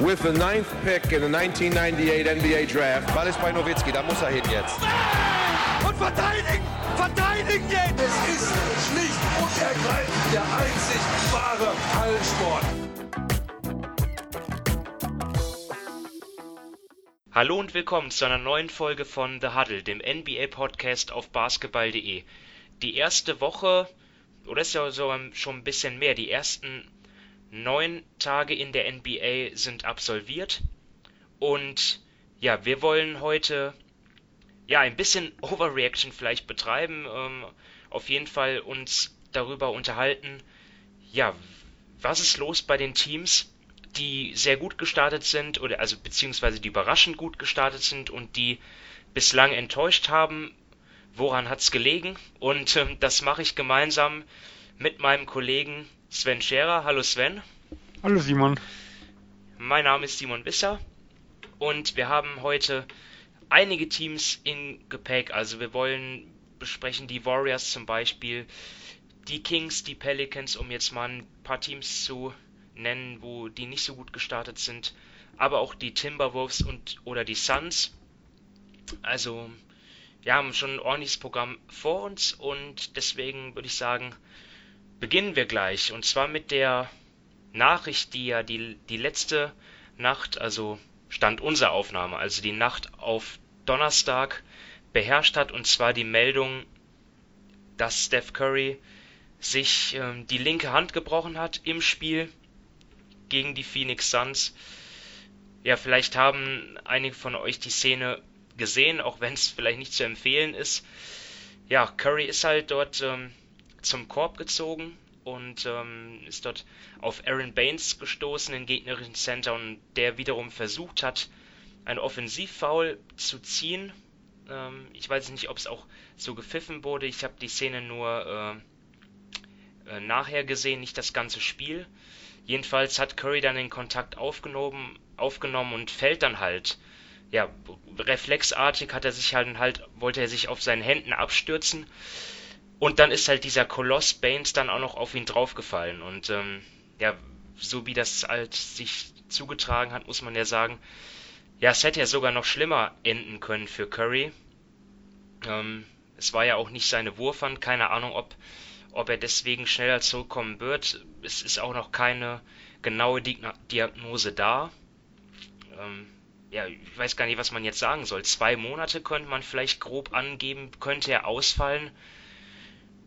with the ninth pick in the 1998 NBA Draft. Ball ist bei Nowitzki, da muss er hin jetzt. Und verteidigen! Verteidigen jetzt! Es ist schlicht und ergreifend der einzig wahre Hallensport. Hallo und willkommen zu einer neuen Folge von The Huddle, dem NBA-Podcast auf basketball.de. Die erste Woche, oder ist ja so schon ein bisschen mehr, die ersten neun Tage in der NBA sind absolviert. Und ja, wir wollen heute ja ein bisschen Overreaction vielleicht betreiben. Ähm, auf jeden Fall uns darüber unterhalten, ja, was ist los bei den Teams, die sehr gut gestartet sind oder also beziehungsweise die überraschend gut gestartet sind und die bislang enttäuscht haben. Woran hat es gelegen? Und ähm, das mache ich gemeinsam mit meinem Kollegen Sven Scherer. Hallo Sven. Hallo Simon. Mein Name ist Simon Wisser und wir haben heute einige Teams in Gepäck. Also wir wollen besprechen die Warriors zum Beispiel, die Kings, die Pelicans, um jetzt mal ein paar Teams zu nennen, wo die nicht so gut gestartet sind, aber auch die Timberwolves und oder die Suns. Also wir haben schon ein ordentliches Programm vor uns und deswegen würde ich sagen, beginnen wir gleich. Und zwar mit der Nachricht, die ja die, die letzte Nacht, also Stand unserer Aufnahme, also die Nacht auf Donnerstag beherrscht hat, und zwar die Meldung, dass Steph Curry sich ähm, die linke Hand gebrochen hat im Spiel gegen die Phoenix Suns. Ja, vielleicht haben einige von euch die Szene gesehen, auch wenn es vielleicht nicht zu empfehlen ist. Ja, Curry ist halt dort ähm, zum Korb gezogen und ähm, ist dort auf Aaron Baines gestoßen, den gegnerischen Center, und der wiederum versucht hat, ein Offensivfoul zu ziehen. Ähm, ich weiß nicht, ob es auch so gepfiffen wurde. Ich habe die Szene nur äh, äh, nachher gesehen, nicht das ganze Spiel. Jedenfalls hat Curry dann den Kontakt aufgenommen, aufgenommen und fällt dann halt. Ja, reflexartig hat er sich halt, halt wollte er sich auf seinen Händen abstürzen und dann ist halt dieser Koloss Baines dann auch noch auf ihn draufgefallen. Und ähm, ja, so wie das halt sich zugetragen hat, muss man ja sagen, ja, es hätte ja sogar noch schlimmer enden können für Curry. Ähm, es war ja auch nicht seine Wurfhand, keine Ahnung, ob, ob er deswegen schneller zurückkommen wird. Es ist auch noch keine genaue Diagnose da. Ähm, ja, ich weiß gar nicht, was man jetzt sagen soll. Zwei Monate könnte man vielleicht grob angeben, könnte er ausfallen.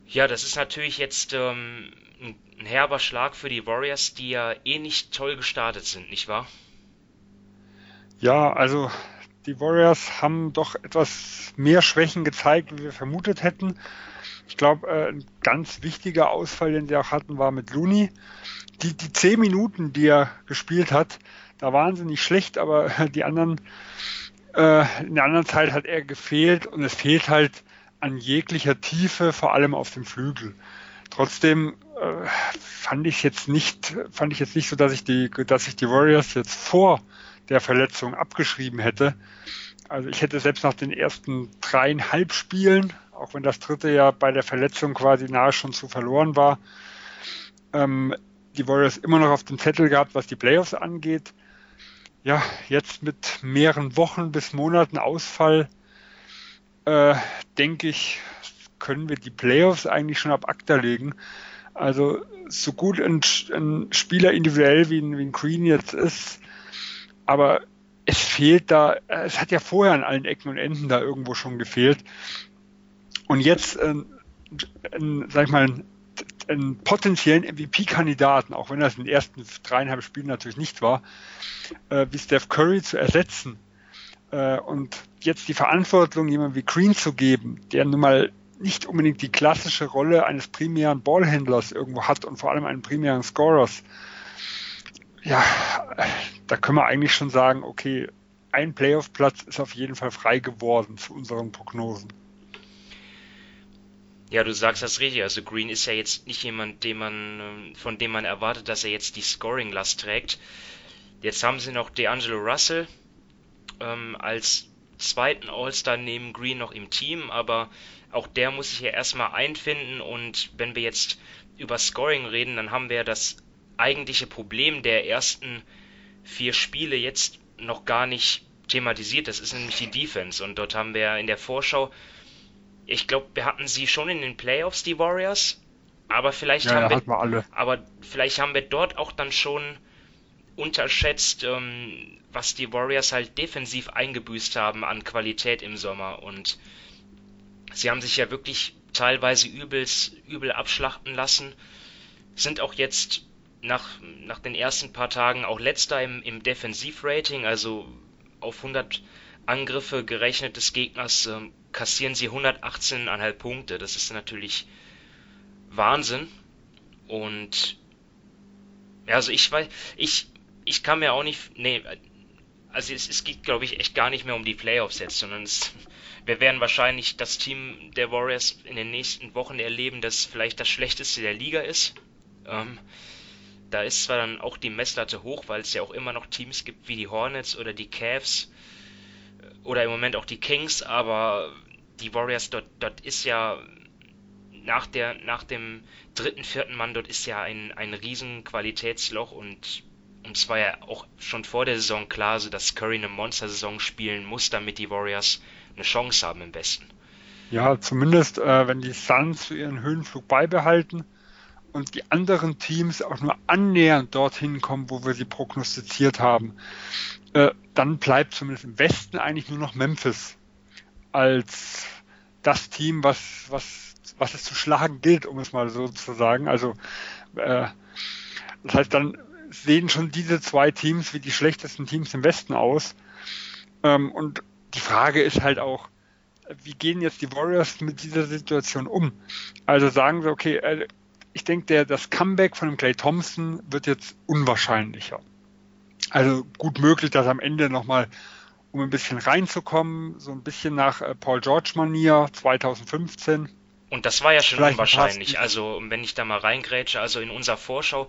Ja, das ist natürlich jetzt ähm, ein herber Schlag für die Warriors, die ja eh nicht toll gestartet sind, nicht wahr? Ja, also die Warriors haben doch etwas mehr Schwächen gezeigt, wie wir vermutet hätten. Ich glaube, äh, ein ganz wichtiger Ausfall, den sie auch hatten, war mit Looney. Die, die zehn Minuten, die er gespielt hat, da waren sie nicht schlecht, aber die anderen, äh, in der anderen Zeit hat er gefehlt und es fehlt halt an jeglicher Tiefe, vor allem auf dem Flügel. Trotzdem äh, fand ich jetzt nicht, fand ich jetzt nicht so, dass ich die, dass ich die Warriors jetzt vor der Verletzung abgeschrieben hätte. Also ich hätte selbst nach den ersten dreieinhalb Spielen, auch wenn das dritte ja bei der Verletzung quasi nahe schon zu verloren war, ähm, die Warriors immer noch auf dem Zettel gehabt, was die Playoffs angeht. Ja, jetzt mit mehreren Wochen bis Monaten Ausfall äh, denke ich, können wir die Playoffs eigentlich schon ab ACTA legen. Also so gut ein, ein Spieler individuell wie ein, wie ein Green jetzt ist, aber es fehlt da, es hat ja vorher an allen Ecken und Enden da irgendwo schon gefehlt. Und jetzt, äh, ein, sag ich mal, einen, einen potenziellen MVP-Kandidaten, auch wenn das in den ersten dreieinhalb Spielen natürlich nicht war, äh, wie Steph Curry zu ersetzen, äh, und jetzt die Verantwortung jemand wie Green zu geben, der nun mal nicht unbedingt die klassische Rolle eines primären Ballhändlers irgendwo hat und vor allem einen primären Scorers, ja, da können wir eigentlich schon sagen, okay, ein Playoff-Platz ist auf jeden Fall frei geworden zu unseren Prognosen. Ja, du sagst das richtig. Also Green ist ja jetzt nicht jemand, dem man, von dem man erwartet, dass er jetzt die Scoring-Last trägt. Jetzt haben sie noch D'Angelo Russell, ähm, als zweiten All-Star neben Green noch im Team, aber auch der muss sich ja erstmal einfinden und wenn wir jetzt über Scoring reden, dann haben wir das eigentliche Problem der ersten vier Spiele jetzt noch gar nicht thematisiert. Das ist nämlich die Defense. Und dort haben wir in der Vorschau, ich glaube, wir hatten sie schon in den Playoffs, die Warriors. Aber vielleicht ja, haben ja, wir, wir aber vielleicht haben wir dort auch dann schon unterschätzt, ähm, was die Warriors halt defensiv eingebüßt haben an Qualität im Sommer. Und sie haben sich ja wirklich teilweise übels, übel abschlachten lassen. Sind auch jetzt nach, nach den ersten paar Tagen auch letzter im, im Defensivrating, also auf 100 Angriffe gerechnet des Gegners äh, kassieren sie 118,5 Punkte. Das ist natürlich Wahnsinn. Und also ich weiß, ich, ich kann mir auch nicht, nee, also es, es geht glaube ich echt gar nicht mehr um die Playoffs jetzt, sondern es, wir werden wahrscheinlich das Team der Warriors in den nächsten Wochen erleben, das vielleicht das schlechteste der Liga ist. Ähm, da ist zwar dann auch die Messlatte hoch, weil es ja auch immer noch Teams gibt wie die Hornets oder die Cavs äh, oder im Moment auch die Kings, aber die Warriors dort, dort ist ja nach der, nach dem dritten, vierten Mann, dort ist ja ein, ein riesen Qualitätsloch und und es war ja auch schon vor der Saison klar, so dass Curry eine Monster-Saison spielen muss, damit die Warriors eine Chance haben im Westen. Ja, zumindest äh, wenn die Suns ihren Höhenflug beibehalten und die anderen Teams auch nur annähernd dorthin kommen, wo wir sie prognostiziert haben, äh, dann bleibt zumindest im Westen eigentlich nur noch Memphis als das Team, was, was, was es zu schlagen gilt, um es mal so zu sagen. Also äh, das heißt, dann sehen schon diese zwei Teams wie die schlechtesten Teams im Westen aus. Ähm, und die Frage ist halt auch, wie gehen jetzt die Warriors mit dieser Situation um? Also sagen sie, okay, äh, ich denke, der, das Comeback von dem Clay Thompson wird jetzt unwahrscheinlicher. Also gut möglich, dass am Ende nochmal, um ein bisschen reinzukommen, so ein bisschen nach äh, Paul George-Manier 2015. Und das war ja schon unwahrscheinlich. Also, wenn ich da mal reingrätsche, also in unserer Vorschau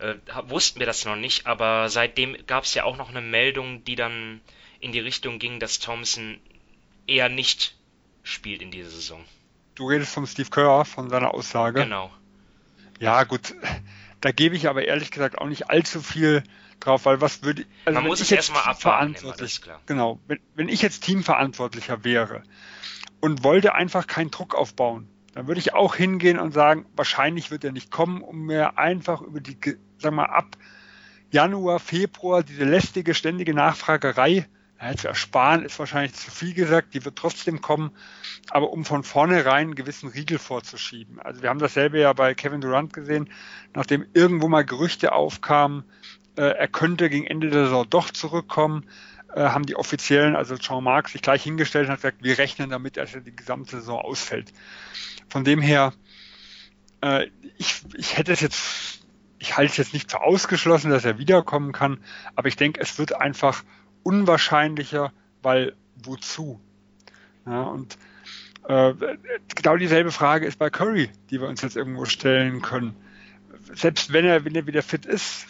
äh, wussten wir das noch nicht, aber seitdem gab es ja auch noch eine Meldung, die dann in die Richtung ging, dass Thompson eher nicht spielt in dieser Saison. Du redest von Steve Kerr, von seiner Aussage. Genau. Ja, gut. Da gebe ich aber ehrlich gesagt auch nicht allzu viel drauf, weil was würde also Man muss es erstmal abwarten, verantwortlich, immer, Genau. Wenn, wenn ich jetzt Teamverantwortlicher wäre und wollte einfach keinen Druck aufbauen, dann würde ich auch hingehen und sagen, wahrscheinlich wird er nicht kommen, um mir einfach über die, sagen wir mal, ab Januar, Februar diese lästige, ständige Nachfragerei ja, zu ersparen, ist wahrscheinlich zu viel gesagt, die wird trotzdem kommen, aber um von vornherein einen gewissen Riegel vorzuschieben. Also wir haben dasselbe ja bei Kevin Durant gesehen, nachdem irgendwo mal Gerüchte aufkamen, äh, er könnte gegen Ende der Saison doch zurückkommen, äh, haben die Offiziellen, also Jean Marc, sich gleich hingestellt und hat gesagt, wir rechnen damit, dass er die gesamte Saison ausfällt. Von dem her, äh, ich, ich hätte es jetzt, ich halte es jetzt nicht für ausgeschlossen, dass er wiederkommen kann, aber ich denke, es wird einfach unwahrscheinlicher, weil wozu? Ja, und äh, genau dieselbe Frage ist bei Curry, die wir uns jetzt irgendwo stellen können. Selbst wenn er, wenn er wieder fit ist,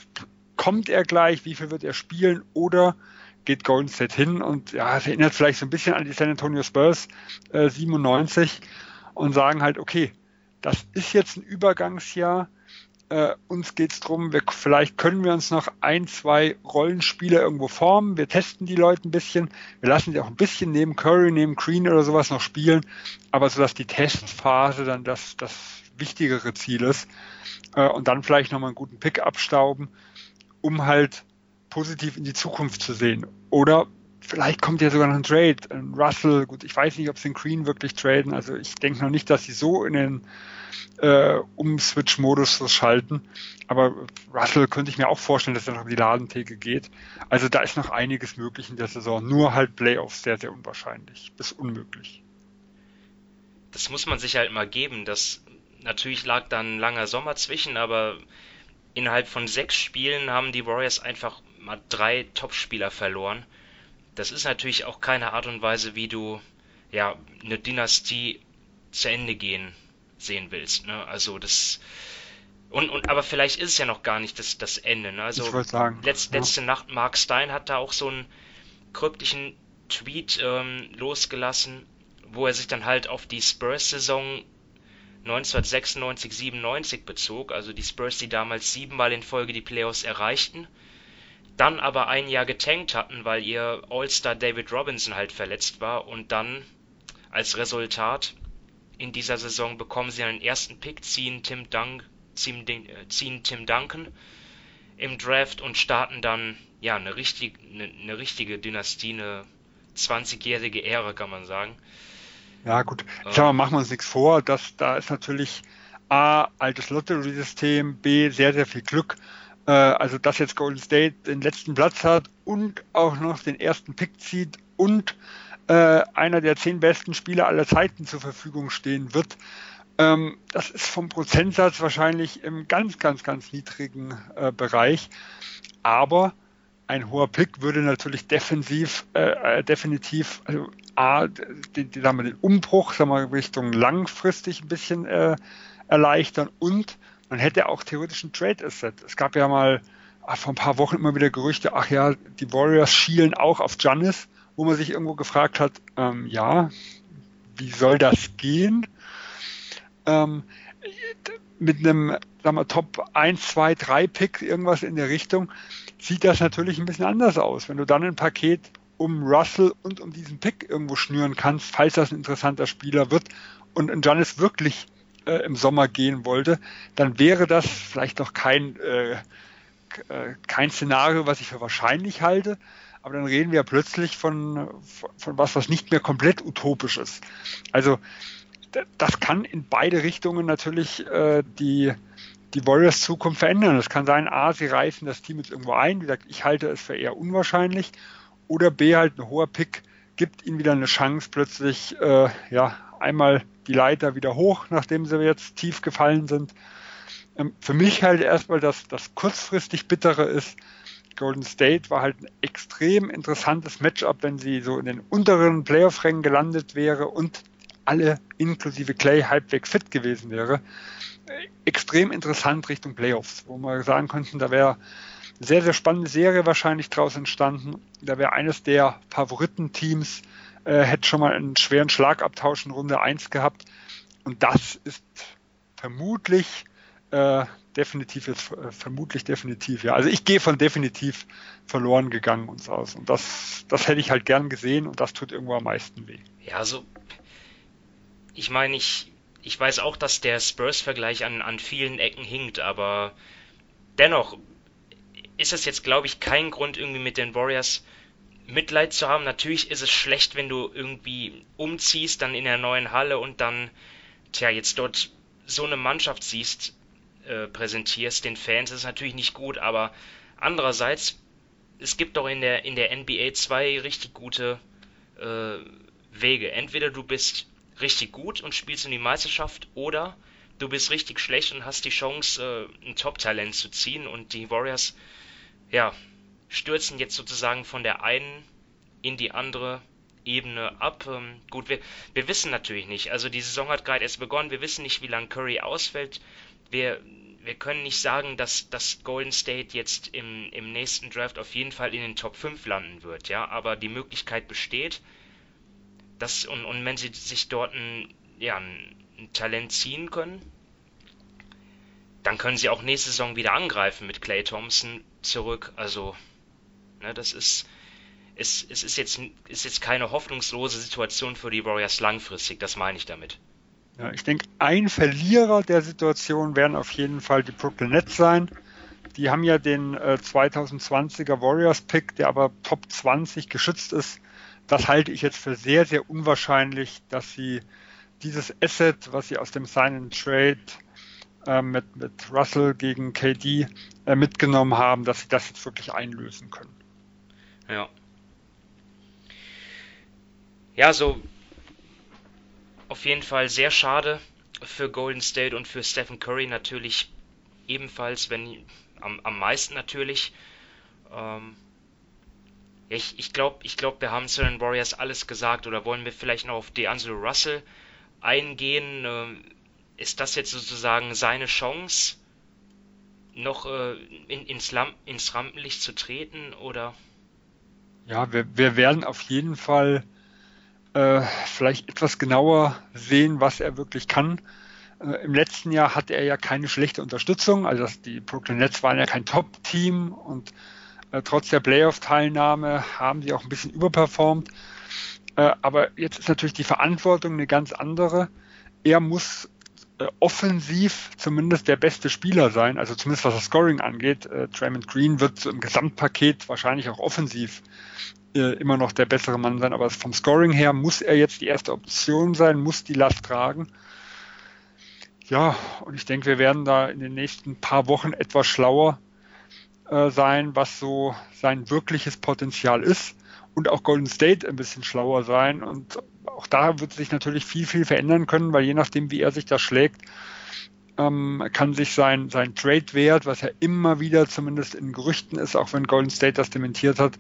kommt er gleich, wie viel wird er spielen oder geht Golden State hin und ja, es erinnert vielleicht so ein bisschen an die San Antonio Spurs äh, 97 und sagen halt, okay, das ist jetzt ein Übergangsjahr, äh, uns geht es darum, vielleicht können wir uns noch ein, zwei Rollenspiele irgendwo formen. Wir testen die Leute ein bisschen. Wir lassen sie auch ein bisschen neben Curry, neben Green oder sowas noch spielen. Aber so dass die Testphase dann das, das wichtigere Ziel ist. Äh, und dann vielleicht nochmal einen guten Pick abstauben, um halt positiv in die Zukunft zu sehen. Oder vielleicht kommt ja sogar noch ein Trade. Ein Russell, gut, ich weiß nicht, ob sie den Green wirklich traden. Also ich denke noch nicht, dass sie so in den äh, Um-Switch-Modus schalten. Aber Russell könnte ich mir auch vorstellen, dass er noch in die Ladentheke geht. Also da ist noch einiges möglich in der Saison. Nur halt Playoffs sehr, sehr unwahrscheinlich. Bis unmöglich. Das muss man sich halt mal geben. Das natürlich lag dann ein langer Sommer zwischen, aber innerhalb von sechs Spielen haben die Warriors einfach mal drei Topspieler verloren. Das ist natürlich auch keine Art und Weise, wie du ja eine Dynastie zu Ende gehen sehen willst. Ne? Also das und, und aber vielleicht ist es ja noch gar nicht das, das Ende. Ne? Also sagen, letzt, letzte ja. Nacht Mark Stein hat da auch so einen kryptischen Tweet ähm, losgelassen, wo er sich dann halt auf die Spurs-Saison 1996, 97 bezog, also die Spurs, die damals siebenmal in Folge die Playoffs erreichten. dann aber ein Jahr getankt hatten, weil ihr All-Star David Robinson halt verletzt war und dann als Resultat in dieser Saison bekommen sie einen ersten Pick, ziehen Tim, Dunk, ziehen, äh, ziehen Tim Duncan im Draft und starten dann ja eine, richtig, eine, eine richtige Dynastie, eine 20-jährige Ära, kann man sagen. Ja, gut. Ich mal, machen wir uns nichts vor. dass da ist natürlich A, altes Lottery-System, B, sehr, sehr viel Glück äh, also dass jetzt Golden State den letzten Platz hat und auch noch den ersten Pick zieht und äh, einer der zehn besten Spieler aller Zeiten zur Verfügung stehen wird. Ähm, das ist vom Prozentsatz wahrscheinlich im ganz, ganz, ganz niedrigen äh, Bereich. Aber ein hoher Pick würde natürlich defensiv, äh, äh definitiv, also A, den, den, sagen wir, den Umbruch sagen wir, Richtung langfristig ein bisschen äh, erleichtern und man hätte auch theoretisch ein Trade Asset. Es gab ja mal ach, vor ein paar Wochen immer wieder Gerüchte, ach ja, die Warriors schielen auch auf Giannis, wo man sich irgendwo gefragt hat, ähm, ja, wie soll das gehen? Ähm, mit einem sagen wir, Top 1, 2, 3 Pick, irgendwas in der Richtung, sieht das natürlich ein bisschen anders aus. Wenn du dann ein Paket um Russell und um diesen Pick irgendwo schnüren kannst, falls das ein interessanter Spieler wird und ein Giannis wirklich äh, im Sommer gehen wollte, dann wäre das vielleicht noch kein, äh, äh, kein Szenario, was ich für wahrscheinlich halte. Aber dann reden wir plötzlich von, von was, was nicht mehr komplett utopisch ist. Also das kann in beide Richtungen natürlich äh, die, die Warriors Zukunft verändern. Es kann sein, A, sie reißen das Team jetzt irgendwo ein. Wie gesagt, ich halte es für eher unwahrscheinlich. Oder B, halt ein hoher Pick gibt ihnen wieder eine Chance, plötzlich äh, ja, einmal die Leiter wieder hoch, nachdem sie jetzt tief gefallen sind. Ähm, für mich halt erstmal das, das kurzfristig bittere ist, Golden State war halt ein extrem interessantes Matchup, wenn sie so in den unteren Playoff-Rängen gelandet wäre und alle inklusive Clay halbwegs fit gewesen wäre. Extrem interessant Richtung Playoffs, wo wir sagen könnten, da wäre eine sehr, sehr spannende Serie wahrscheinlich draus entstanden. Da wäre eines der Favoritenteams äh, hätte schon mal einen schweren Schlagabtausch in Runde 1 gehabt. Und das ist vermutlich äh, definitiv jetzt äh, vermutlich definitiv, ja. Also ich gehe von definitiv verloren gegangen uns aus. Und das, das hätte ich halt gern gesehen und das tut irgendwo am meisten weh. Ja, also ich meine, ich, ich weiß auch, dass der Spurs-Vergleich an, an vielen Ecken hinkt, aber dennoch ist es jetzt, glaube ich, kein Grund, irgendwie mit den Warriors Mitleid zu haben. Natürlich ist es schlecht, wenn du irgendwie umziehst, dann in der neuen Halle und dann, tja, jetzt dort so eine Mannschaft siehst, äh, präsentierst den Fans, ist natürlich nicht gut, aber andererseits, es gibt doch in der, in der NBA zwei richtig gute äh, Wege. Entweder du bist richtig gut und spielst in die Meisterschaft oder du bist richtig schlecht und hast die Chance, äh, ein Top-Talent zu ziehen und die Warriors, ja, stürzen jetzt sozusagen von der einen in die andere Ebene ab. Ähm, gut, wir, wir wissen natürlich nicht. Also die Saison hat gerade erst begonnen. Wir wissen nicht, wie lange Curry ausfällt. Wir, wir können nicht sagen, dass, dass Golden State jetzt im, im nächsten Draft auf jeden Fall in den Top 5 landen wird, ja. Aber die Möglichkeit besteht. Dass, und, und wenn sie sich dort ein, ja, ein, Talent ziehen können, dann können sie auch nächste Saison wieder angreifen mit Clay Thompson zurück. Also Ne, das ist, es, es ist, jetzt, ist jetzt keine hoffnungslose Situation für die Warriors langfristig, das meine ich damit. Ja, ich denke, ein Verlierer der Situation werden auf jeden Fall die Brooklyn Nets sein. Die haben ja den äh, 2020er Warriors Pick, der aber Top 20 geschützt ist. Das halte ich jetzt für sehr, sehr unwahrscheinlich, dass sie dieses Asset, was sie aus dem Sign and Trade äh, mit, mit Russell gegen KD äh, mitgenommen haben, dass sie das jetzt wirklich einlösen können. Ja. Ja, so auf jeden Fall sehr schade für Golden State und für Stephen Curry natürlich ebenfalls, wenn am, am meisten natürlich. Ähm, ich ich glaube, ich glaub, wir haben zu den Warriors alles gesagt oder wollen wir vielleicht noch auf DeAngelo Russell eingehen? Ähm, ist das jetzt sozusagen seine Chance, noch äh, in, ins, Lam ins Rampenlicht zu treten oder? Ja, wir, wir werden auf jeden Fall äh, vielleicht etwas genauer sehen, was er wirklich kann. Äh, Im letzten Jahr hatte er ja keine schlechte Unterstützung, also die Brooklyn Nets waren ja kein Top-Team und Äh, trotz der Playoff-Teilnahme haben sie auch ein bisschen überperformt. Äh, aber jetzt ist natürlich die Verantwortung eine ganz andere. Er muss äh, offensiv zumindest der beste Spieler sein, also zumindest was das Scoring angeht. Äh, Draymond Green wird so im Gesamtpaket wahrscheinlich auch offensiv äh, immer noch der bessere Mann sein, aber vom Scoring her muss er jetzt die erste Option sein, muss die Last tragen. Ja, und ich denke, wir werden da in den nächsten paar Wochen etwas schlauer äh, sein, was so sein wirkliches Potenzial ist und auch Golden State ein bisschen schlauer sein. Und auch da wird sich natürlich viel, viel verändern können, weil je nachdem, wie er sich da schlägt, ähm, kann sich sein, sein Trade-Wert, was ja immer wieder zumindest in Gerüchten ist, auch wenn Golden State das dementiert hat,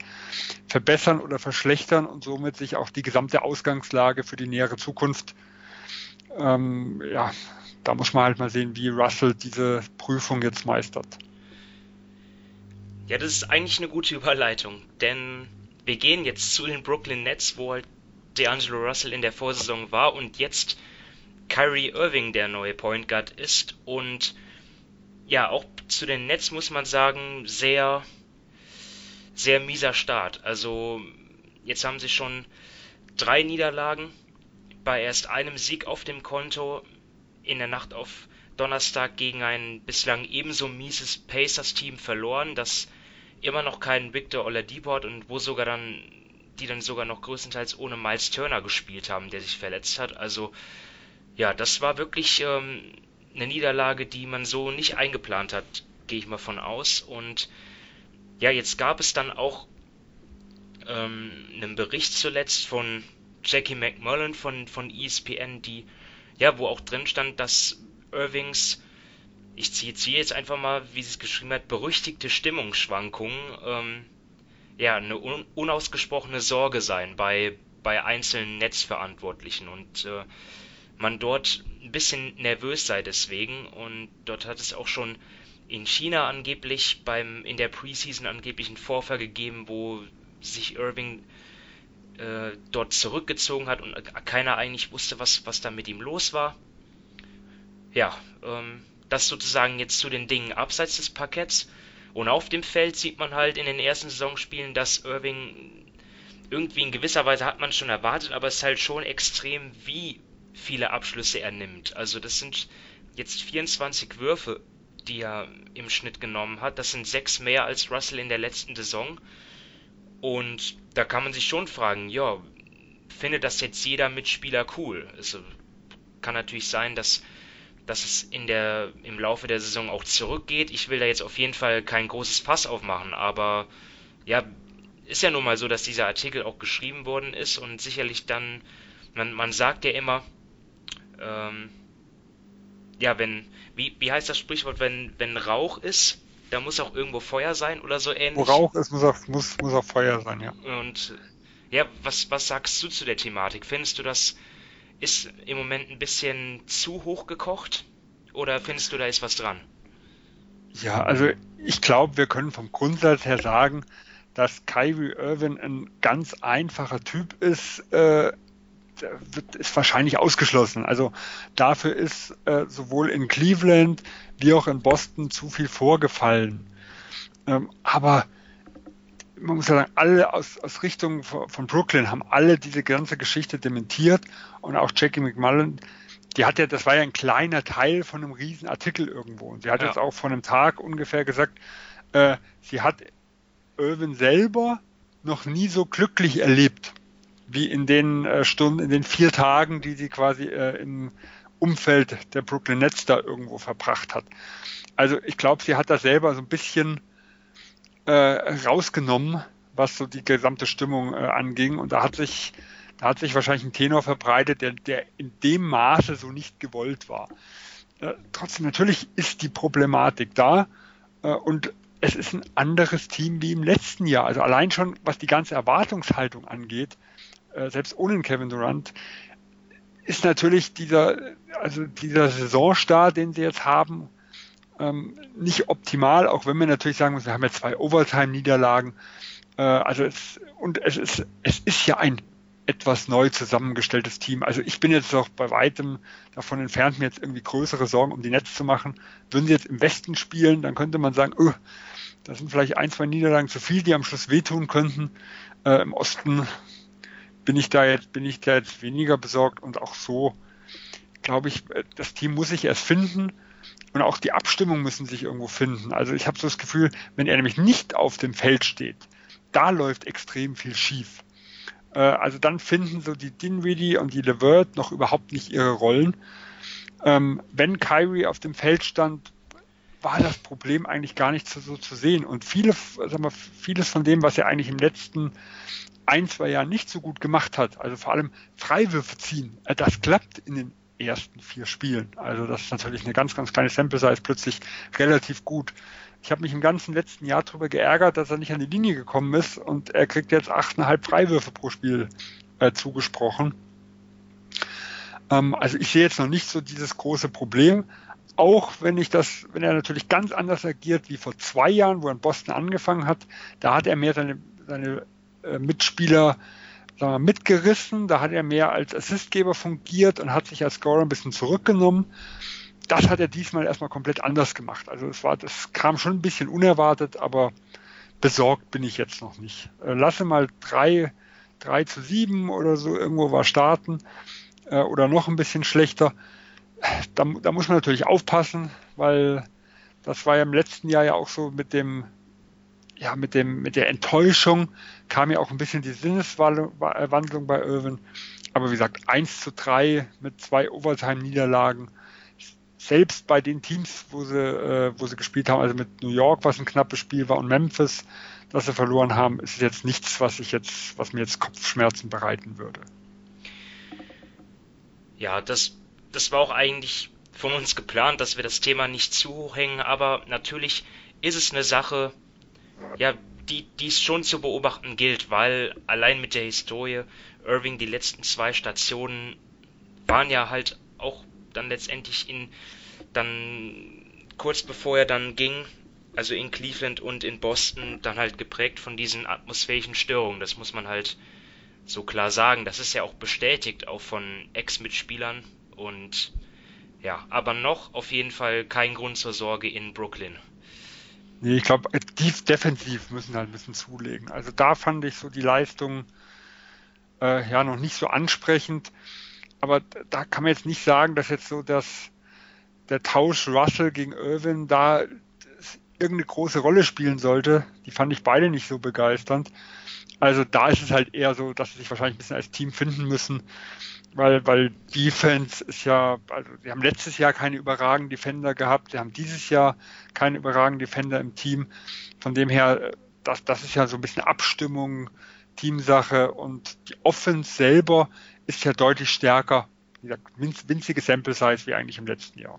verbessern oder verschlechtern und somit sich auch die gesamte Ausgangslage für die nähere Zukunft ähm, ja, da muss man halt mal sehen, wie Russell diese Prüfung jetzt meistert. Ja, das ist eigentlich eine gute Überleitung, denn wir gehen jetzt zu den Brooklyn Nets, wo halt D'Angelo Russell in der Vorsaison war und jetzt Kyrie Irving der neue Point Guard ist und ja, auch zu den Nets muss man sagen, sehr sehr mieser Start. Also jetzt haben sie schon drei Niederlagen bei erst einem Sieg auf dem Konto in der Nacht auf Donnerstag gegen ein bislang ebenso mieses Pacers-Team verloren, das immer noch keinen Victor Oladipo hat und wo sogar dann die dann sogar noch größtenteils ohne Miles Turner gespielt haben, der sich verletzt hat. Also ja, das war wirklich ähm, eine Niederlage, die man so nicht eingeplant hat, gehe ich mal von aus. Und ja, jetzt gab es dann auch ähm, einen Bericht zuletzt von Jackie McMullen von, von ESPN, die ja, wo auch drin stand, dass Irvings, ich ziehe, jetzt einfach mal, wie sie es geschrieben hat, berüchtigte Stimmungsschwankungen, ähm, ja, eine un unausgesprochene Sorge sein bei, bei einzelnen Netzverantwortlichen und äh, man dort ein bisschen nervös sei deswegen und dort hat es auch schon in China angeblich beim in der Preseason angeblich einen Vorfall gegeben, wo sich Irving äh, dort zurückgezogen hat und keiner eigentlich wusste, was, was da mit ihm los war. Ja, ähm, das sozusagen jetzt zu den Dingen abseits des Parketts. Und auf dem Feld sieht man halt in den ersten Saisonspielen, dass Irving irgendwie in gewisser Weise hat man schon erwartet, aber es ist halt schon extrem, wie viele Abschlüsse er nimmt. Also das sind jetzt 24 Würfe, die er im Schnitt genommen hat. Das sind sechs mehr als Russell in der letzten Saison. Und da kann man sich schon fragen, ja, findet das jetzt jeder Mitspieler cool? Also kann natürlich sein, dass, dass es in der, im Laufe der Saison auch zurückgeht. Ich will da jetzt auf jeden Fall kein großes Fass aufmachen, aber ja, ist ja nun mal so, dass dieser Artikel auch geschrieben worden ist und sicherlich dann, man, man sagt ja immer, ähm, ja, wenn, wie, wie heißt das Sprichwort, wenn, wenn Rauch ist, da muss auch irgendwo Feuer sein oder so ähnlich. Wo Rauch ist, muss auch, muss, muss auch Feuer sein, ja. Und ja, was, was sagst du zu der Thematik? Findest du, das ist im Moment ein bisschen zu hoch gekocht? Oder findest du, da ist was dran? Ja, also ich glaube, wir können vom Grundsatz her sagen, dass Kyrie Irving ein ganz einfacher Typ ist, äh, wird, ist wahrscheinlich ausgeschlossen. Also dafür ist äh, sowohl in Cleveland wie auch in Boston zu viel vorgefallen. Ähm, aber man muss ja sagen, alle aus, aus Richtung von Brooklyn haben alle diese ganze Geschichte dementiert und auch Jackie McMullen, die hat ja, das war ja ein kleiner Teil von einem riesen Artikel irgendwo. Und sie hat ja. jetzt auch vor einem Tag ungefähr gesagt, äh, sie hat Irvin selber noch nie so glücklich erlebt wie in den äh, Stunden, in den vier Tagen, die sie quasi äh, im Umfeld der Brooklyn Nets da irgendwo verbracht hat. Also ich glaube, sie hat das selber so ein bisschen äh, rausgenommen, was so die gesamte Stimmung äh, anging. Und da hat sich, da hat sich wahrscheinlich ein Tenor verbreitet, der, der in dem Maße so nicht gewollt war. Äh, trotzdem, natürlich ist die Problematik da äh, und es ist ein anderes Team wie im letzten Jahr. Also allein schon, was die ganze Erwartungshaltung angeht, selbst ohne Kevin Durant, ist natürlich dieser, also dieser Saisonstart, den sie jetzt haben, ähm, nicht optimal, auch wenn wir natürlich sagen müssen, wir haben ja zwei Overtime-Niederlagen. Äh, also es, und es ist, es ist ja ein etwas neu zusammengestelltes Team. Also ich bin jetzt auch bei weitem davon entfernt, mir jetzt irgendwie größere Sorgen um die Netz zu machen. Würden sie jetzt im Westen spielen, dann könnte man sagen, oh, das sind vielleicht ein, zwei Niederlagen zu viel, die am Schluss wehtun könnten. Äh, Im Osten bin ich da jetzt, bin ich da jetzt weniger besorgt und auch so glaube ich, das Team muss sich erst finden und auch die Abstimmung müssen sich irgendwo finden. Also ich habe so das Gefühl, wenn er nämlich nicht auf dem Feld steht, da läuft extrem viel schief. Äh, also dann finden so die Dinwiddie und die Levert noch überhaupt nicht ihre Rollen. Ähm, wenn Kyrie auf dem Feld stand, war das Problem eigentlich gar nicht so, so zu sehen. Und viele, sagen wir, vieles von dem, was er eigentlich im letzten ein, zwei Jahren nicht so gut gemacht hat, also vor allem Freiwürfe ziehen, äh, das klappt in den ersten vier Spielen. Also das ist natürlich eine ganz, ganz kleine Sample Size plötzlich relativ gut. Ich habe mich im ganzen letzten Jahr darüber geärgert, dass er nicht an die Linie gekommen ist und er kriegt jetzt achteinhalb Freiwürfe pro Spiel äh, zugesprochen. Ähm, also ich sehe jetzt noch nicht so dieses große Problem, auch wenn ich das, wenn er natürlich ganz anders agiert wie vor zwei Jahren, wo er in Boston angefangen hat, da hat er mehr seine, seine äh, Mitspieler wir, mitgerissen. Da hat er mehr als Assistgeber fungiert und hat sich als Scorer ein bisschen zurückgenommen. Das hat er diesmal erstmal komplett anders gemacht. Also es war, das kam schon ein bisschen unerwartet, aber besorgt bin ich jetzt noch nicht. Äh, lasse mal drei, drei zu sieben oder so irgendwo war starten äh, oder noch ein bisschen schlechter. Da, da muss man natürlich aufpassen, weil das war ja im letzten Jahr ja auch so mit dem ja, mit dem, mit der Enttäuschung kam ja auch ein bisschen die Sinneswandlung bei Irwin. Aber wie gesagt, 1 zu 3 mit zwei Overtime-Niederlagen. Selbst bei den Teams, wo sie, äh, wo sie gespielt haben, also mit New York, was ein knappes Spiel war, und Memphis, das sie verloren haben, ist jetzt nichts, was ich jetzt, was mir jetzt Kopfschmerzen bereiten würde. Ja, das, das war auch eigentlich von uns geplant, dass wir das Thema nicht zu hoch hängen, aber natürlich ist es eine Sache, ja, die, die es schon zu beobachten gilt, weil allein mit der Historie Irving die letzten zwei Stationen waren ja halt auch dann letztendlich in dann kurz bevor er dann ging, also in Cleveland und in Boston, dann halt geprägt von diesen atmosphärischen Störungen. Das muss man halt so klar sagen. Das ist ja auch bestätigt, auch von Ex-Mitspielern und ja, aber noch auf jeden Fall kein Grund zur Sorge in Brooklyn. Nee, ich glaube, tief defensiv müssen halt ein bisschen zulegen. Also da fand ich so die Leistung äh, ja noch nicht so ansprechend. Aber da kann man jetzt nicht sagen, dass jetzt so das, der Tausch Russell gegen Irwin da irgendeine große Rolle spielen sollte. Die fand ich beide nicht so begeisternd. Also da ist es halt eher so, dass sie sich wahrscheinlich ein bisschen als Team finden müssen weil, weil Defense ist ja, also sie haben letztes Jahr keine überragenden Defender gehabt, sie haben dieses Jahr keine überragenden Defender im Team. Von dem her, das, das ist ja so ein bisschen Abstimmung, Teamsache und die Offense selber ist ja deutlich stärker. Wie gesagt, winzige Sample Size wie eigentlich im letzten Jahr.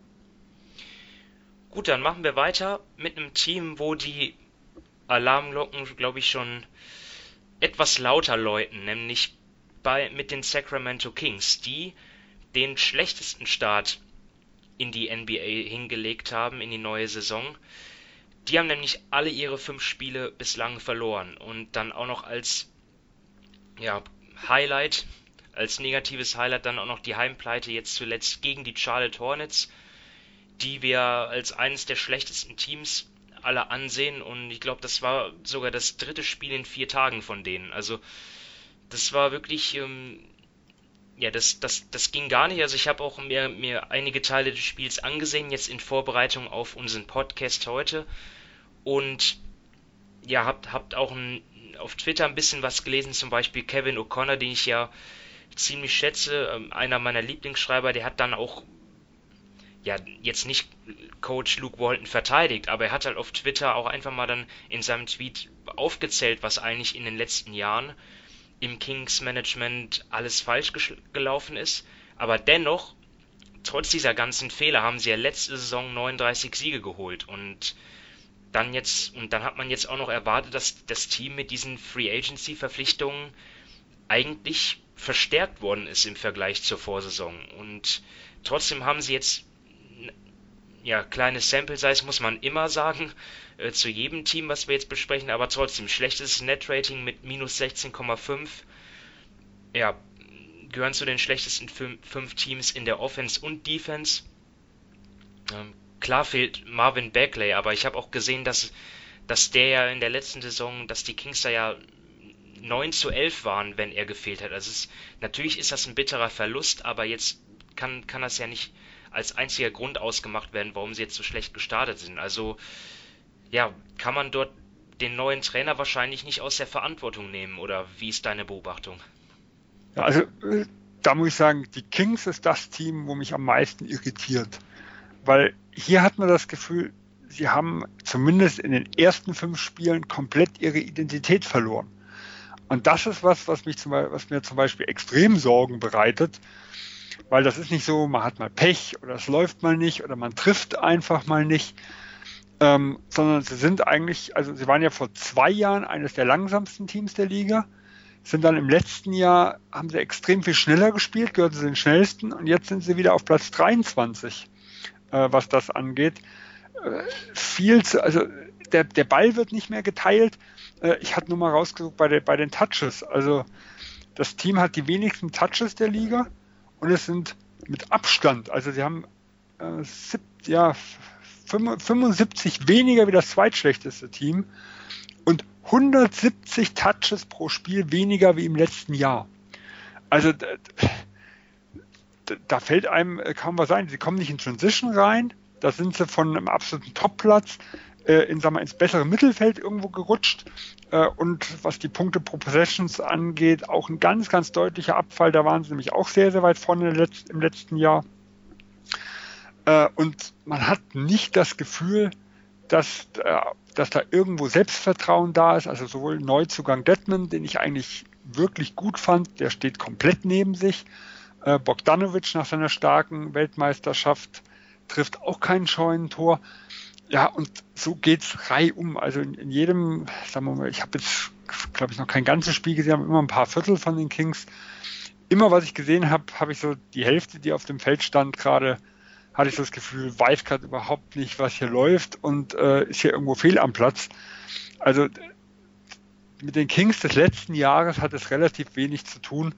Gut, dann machen wir weiter mit einem Team, wo die Alarmglocken, glaube ich, schon etwas lauter läuten, nämlich bei, mit den Sacramento Kings, die den schlechtesten Start in die NBA hingelegt haben, in die neue Saison. Die haben nämlich alle ihre fünf Spiele bislang verloren und dann auch noch als ja, Highlight, als negatives Highlight dann auch noch die Heimpleite jetzt zuletzt gegen die Charlotte Hornets, die wir als eines der schlechtesten Teams alle ansehen und ich glaube, das war sogar das dritte Spiel in vier Tagen von denen. Also das war wirklich, ähm, ja, das, das, das ging gar nicht. Also ich habe auch mir, mir einige Teile des Spiels angesehen, jetzt in Vorbereitung auf unseren Podcast heute. Und ja, habt, habt auch ein, auf Twitter ein bisschen was gelesen, zum Beispiel Kevin O'Connor, den ich ja ziemlich schätze, ähm, einer meiner Lieblingsschreiber, der hat dann auch, ja, jetzt nicht Coach Luke Walton verteidigt, aber er hat halt auf Twitter auch einfach mal dann in seinem Tweet aufgezählt, was eigentlich in den letzten Jahren im Kings Management alles falsch gelaufen ist. Aber dennoch, trotz dieser ganzen Fehler, haben sie ja letzte Saison 39 Siege geholt und dann jetzt, und dann hat man jetzt auch noch erwartet, dass das Team mit diesen Free Agency Verpflichtungen eigentlich verstärkt worden ist im Vergleich zur Vorsaison. Und trotzdem haben sie jetzt ja, kleine Sample Size muss man immer sagen, äh, zu jedem Team, was wir jetzt besprechen, aber trotzdem, schlechtes Net Rating mit minus 16,5. ja, gehören zu den schlechtesten fünf, fünf Teams in der Offense und Defense. Ähm, klar fehlt Marvin Bagley, aber ich habe auch gesehen, dass, dass der ja in der letzten Saison, dass die Kings da ja 9 zu 11 waren, wenn er gefehlt hat. Also es, natürlich ist das ein bitterer Verlust, aber jetzt kann, kann das ja nicht als einziger Grund ausgemacht werden, warum sie jetzt so schlecht gestartet sind. Also ja, kann man dort den neuen Trainer wahrscheinlich nicht aus der Verantwortung nehmen oder wie ist deine Beobachtung? Ja, also da muss ich sagen, die Kings ist das Team, wo mich am meisten irritiert. Weil hier hat man das Gefühl, sie haben zumindest in den ersten fünf Spielen komplett ihre Identität verloren. Und das ist was, was, mich zum, was mir zum Beispiel extrem Sorgen bereitet, weil das ist nicht so, man hat mal Pech oder es läuft mal nicht oder man trifft einfach mal nicht, ähm, sondern sie sind eigentlich, also sie waren ja vor zwei Jahren eines der langsamsten Teams der Liga, sind dann im letzten Jahr, haben sie extrem viel schneller gespielt, gehörten zu den schnellsten und jetzt sind sie wieder auf Platz 23, äh, was das angeht. Äh, viel zu, also der, der Ball wird nicht mehr geteilt. Äh, ich hatte nur mal rausgesucht bei, der, bei den Touches. Also das Team hat die wenigsten Touches der Liga und es sind mit Abstand, also sie haben äh, sieb, ja, 75 weniger wie das zweitschlechteste Team und 170 Touches pro Spiel weniger wie im letzten Jahr. Also da, da fällt einem kaum was ein. Sie kommen nicht in Transition rein, da sind sie von einem absoluten Topplatz äh, in, sag mal, ins bessere Mittelfeld irgendwo gerutscht. Äh, und was die Punkte pro Possessions angeht, auch ein ganz, ganz deutlicher Abfall. Da waren sie nämlich auch sehr, sehr weit vorne im letzten Jahr. Äh, und man hat nicht das Gefühl, dass, äh, dass da irgendwo Selbstvertrauen da ist. Also sowohl Neuzugang Detman, den ich eigentlich wirklich gut fand, der steht komplett neben sich. Äh, Bogdanovic nach seiner starken Weltmeisterschaft trifft auch kein Scheunentor. Ja, und so geht's um. Also in, in, jedem, sagen wir mal, ich habe jetzt, glaube ich, noch kein ganzes Spiel gesehen, aber immer ein paar Viertel von den Kings. Immer, was ich gesehen habe, habe ich so die Hälfte, die auf dem Feld stand, gerade hatte ich so das Gefühl, weiß gerade überhaupt nicht, was hier läuft und äh, ist hier irgendwo fehl am Platz. Also mit den Kings des letzten Jahres hat es relativ wenig zu tun.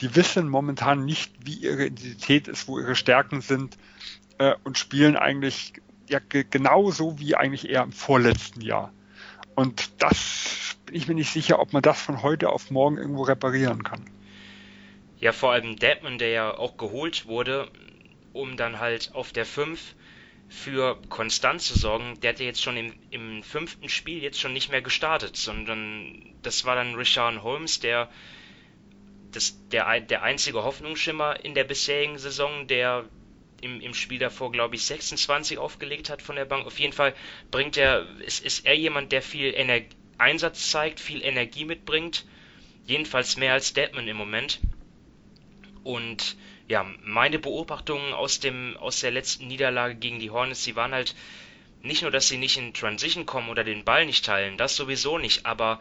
Die wissen momentan nicht, wie ihre Identität ist, wo ihre Stärken sind äh, und spielen eigentlich ja genauso wie eigentlich eher im vorletzten Jahr. Und das bin ich mir nicht sicher, ob man das von heute auf morgen irgendwo reparieren kann. Ja, vor allem Deadman, der ja auch geholt wurde, um dann halt auf der 5 für Konstanz zu sorgen, der hatte jetzt schon im, im fünften Spiel jetzt schon nicht mehr gestartet, sondern das war dann Richard Holmes, der das, der, der einzige Hoffnungsschimmer in der bisherigen Saison, der im, im Spiel davor, glaube ich, 26 aufgelegt hat von der Bank. Auf jeden Fall bringt er, ist, ist er jemand, der viel Ener Einsatz zeigt, viel Energie mitbringt. Jedenfalls mehr als Deadman im Moment. Und ja, meine Beobachtungen aus dem aus der letzten Niederlage gegen die Hornets, sie waren halt nicht nur, dass sie nicht in Transition kommen oder den Ball nicht teilen, das sowieso nicht, aber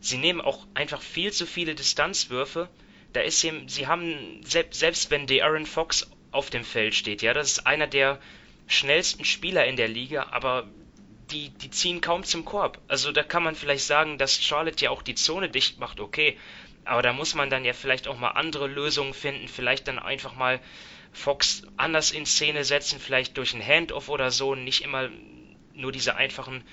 sie nehmen auch einfach viel zu viele Distanzwürfe. Da ist sie, sie haben selbst, selbst wenn Aaron Fox auf dem Feld steht. Ja, das ist einer der schnellsten Spieler in der Liga, aber die, die ziehen kaum zum Korb. Also da kann man vielleicht sagen, dass Charlotte ja auch die Zone dicht macht, okay. Aber da muss man dann ja vielleicht auch mal andere Lösungen finden, vielleicht dann einfach mal Fox anders in Szene setzen, vielleicht durch ein Handoff oder so, nicht immer nur diese einfachen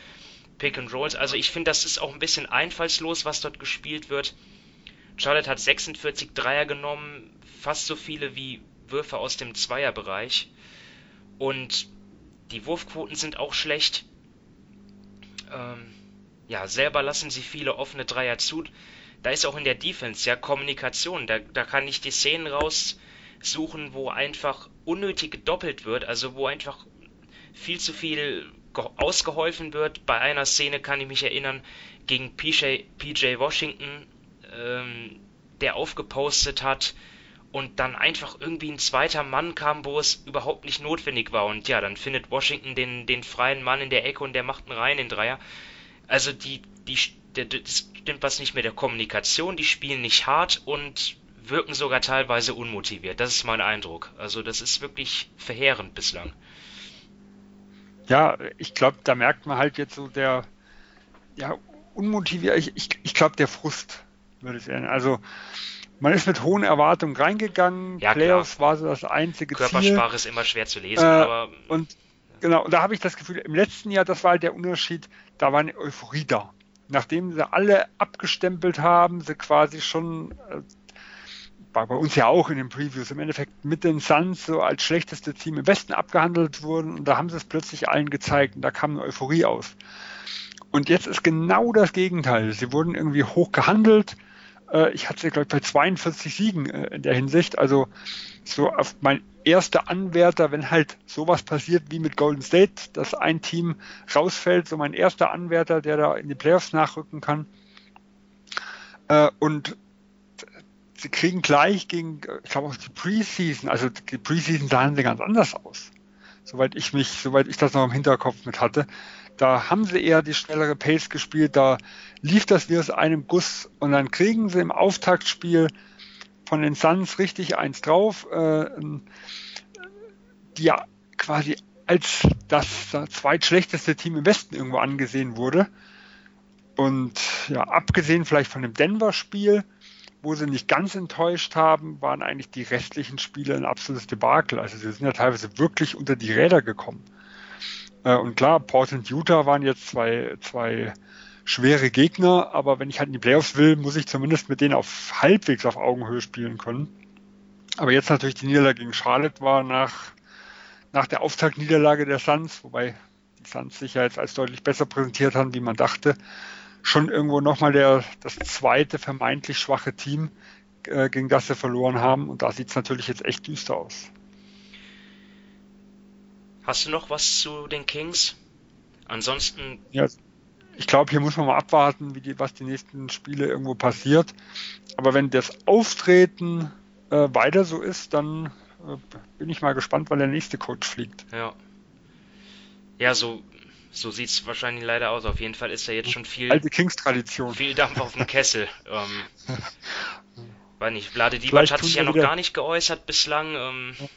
Pick and Rolls. Also ich finde, das ist auch ein bisschen einfallslos, was dort gespielt wird. Charlotte hat 46 Dreier genommen, fast so viele wie Würfe aus dem Zweierbereich. Und die Wurfquoten sind auch schlecht. Ähm, ja, selber lassen sie viele offene Dreier zu. Da ist auch in der Defense ja Kommunikation. Da, da kann ich die Szenen raussuchen, wo einfach unnötig gedoppelt wird, also wo einfach viel zu viel ausgeholfen wird. Bei einer Szene kann ich mich erinnern, gegen PJ, PJ Washington, ähm, der aufgepostet hat, und dann einfach irgendwie ein zweiter Mann kam, wo es überhaupt nicht notwendig war. Und ja, dann findet Washington den, den freien Mann in der Ecke und der macht einen rein in Dreier. Also die, die, das stimmt was nicht mit der Kommunikation, die spielen nicht hart und wirken sogar teilweise unmotiviert. Das ist mein Eindruck. Also das ist wirklich verheerend bislang. Ja, ich glaube, da merkt man halt jetzt so der, ja, unmotiviert, ich, ich, ich glaube, der Frust, würde ich sagen. Also, man ist mit hohen Erwartungen reingegangen. Ja, Playoffs war so das einzige Körpersprache Ziel. Körpersprache ist immer schwer zu lesen, äh, aber. Und genau, und da habe ich das Gefühl, im letzten Jahr, das war halt der Unterschied, da war eine Euphorie da. Nachdem sie alle abgestempelt haben, sie quasi schon äh, bei, bei uns ja auch in den Previews im Endeffekt mit den Suns so als schlechteste Team im Westen abgehandelt wurden und da haben sie es plötzlich allen gezeigt und da kam eine Euphorie aus. Und jetzt ist genau das Gegenteil. Sie wurden irgendwie hoch gehandelt. Äh, ich hatte glaube ich, bei 42 Siegen äh, in der Hinsicht. Also so auf mein erster Anwärter, wenn halt sowas passiert wie mit Golden State, dass ein Team rausfällt, so mein erster Anwärter, der da in die Playoffs nachrücken kann. Äh, und sie kriegen gleich gegen, ich glaube auch die Preseason, also die Preseason sahen sie ganz anders aus. Soweit ich mich, soweit ich das noch im Hinterkopf mit hatte. Da haben sie eher die schnellere Pace gespielt, da lief das wie aus einem Guss und dann kriegen sie im Auftaktspiel von den Suns richtig eins drauf, äh, die ja quasi als das zweitschlechteste Team im Westen irgendwo angesehen wurde. Und ja, abgesehen vielleicht von dem Denver-Spiel, wo sie nicht ganz enttäuscht haben, waren eigentlich die restlichen Spiele ein absolutes Debakel. Also sie sind ja teilweise wirklich unter die Räder gekommen. Äh, und klar, Portland Utah waren jetzt zwei, zwei schwere Gegner, aber wenn ich halt in die Playoffs will, muss ich zumindest mit denen auf halbwegs auf Augenhöhe spielen können. Aber jetzt natürlich die Niederlage gegen Charlotte war nach, nach der Auftaktniederlage der Suns, wobei die Suns sich ja jetzt als deutlich besser präsentiert haben, wie man dachte schon irgendwo nochmal der, das zweite vermeintlich schwache Team, äh, gegen das sie verloren haben. Und da sieht es natürlich jetzt echt düster aus. Hast du noch was zu den Kings? Ansonsten. Ja, ich glaube, hier muss man mal abwarten, wie die, was die nächsten Spiele irgendwo passiert. Aber wenn das Auftreten äh, weiter so ist, dann äh, bin ich mal gespannt, wann der nächste Coach fliegt. Ja. Ja, so so sieht es wahrscheinlich leider aus. Auf jeden Fall ist da jetzt schon viel. Alte Kings-Tradition. Viel Dampf auf dem Kessel. ähm, weiß nicht, Vlade Divac hat sich ja noch gar nicht geäußert bislang. Ähm, ja,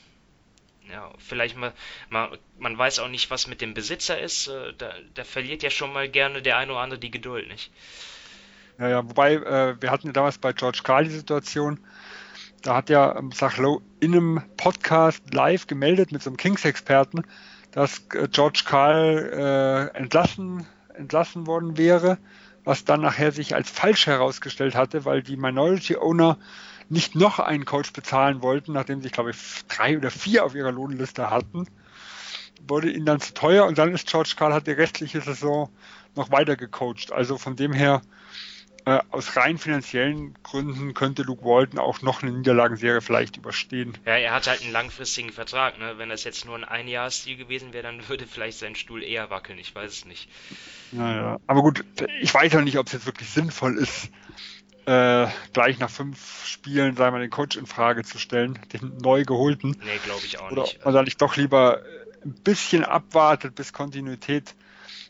vielleicht mal, mal, man weiß auch nicht, was mit dem Besitzer ist. Äh, da, da, verliert ja schon mal gerne der eine oder andere die Geduld, nicht? Ja, ja, wobei, äh, wir hatten ja damals bei George Carl die Situation, da hat ja ähm, Sachlow in einem Podcast live gemeldet mit so einem Kings-Experten, dass äh, George Karl äh, entlassen, entlassen worden wäre, was dann nachher sich als falsch herausgestellt hatte, weil die Minority Owner nicht noch einen Coach bezahlen wollten, nachdem sie, glaube ich, drei oder vier auf ihrer Lohnliste hatten, wurde ihnen dann zu teuer und dann ist George Karl hat die restliche Saison noch weiter gecoacht. Also von dem her äh, aus rein finanziellen Gründen könnte Luke Walton auch noch eine Niederlagenserie vielleicht überstehen. Ja, er hat halt einen langfristigen Vertrag. Ne? Wenn das jetzt nur ein Einjahresdeal gewesen wäre, dann würde vielleicht sein Stuhl eher wackeln. Ich weiß es nicht. Naja, aber gut, ich weiß auch nicht, ob es jetzt wirklich sinnvoll ist, äh, gleich nach fünf Spielen, sagen wir, den Coach in Frage zu stellen, den neu geholten. Nee, glaube ich auch Oder nicht. Oder man dann nicht doch lieber ein bisschen abwartet, bis Kontinuität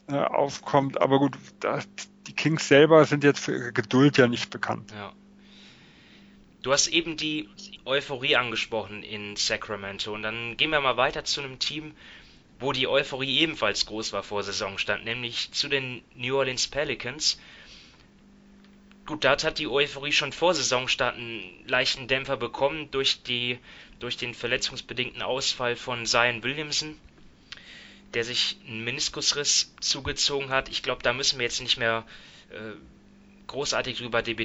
äh, aufkommt. Aber gut, das, die Kings selber sind jetzt für ihre Geduld ja nicht bekannt. Ja. Du hast eben die Euphorie angesprochen in Sacramento und dann gehen wir mal weiter zu einem Team, wo die Euphorie ebenfalls groß war vor Saisonstand, nämlich zu den New Orleans Pelicans. Gut, dort hat die Euphorie schon vor Saisonstart einen leichten Dämpfer bekommen durch, die, durch den verletzungsbedingten Ausfall von Zion Williamson der sich einen Meniskusriss zugezogen hat. Ich glaube, da müssen wir jetzt nicht mehr äh, großartig drüber äh,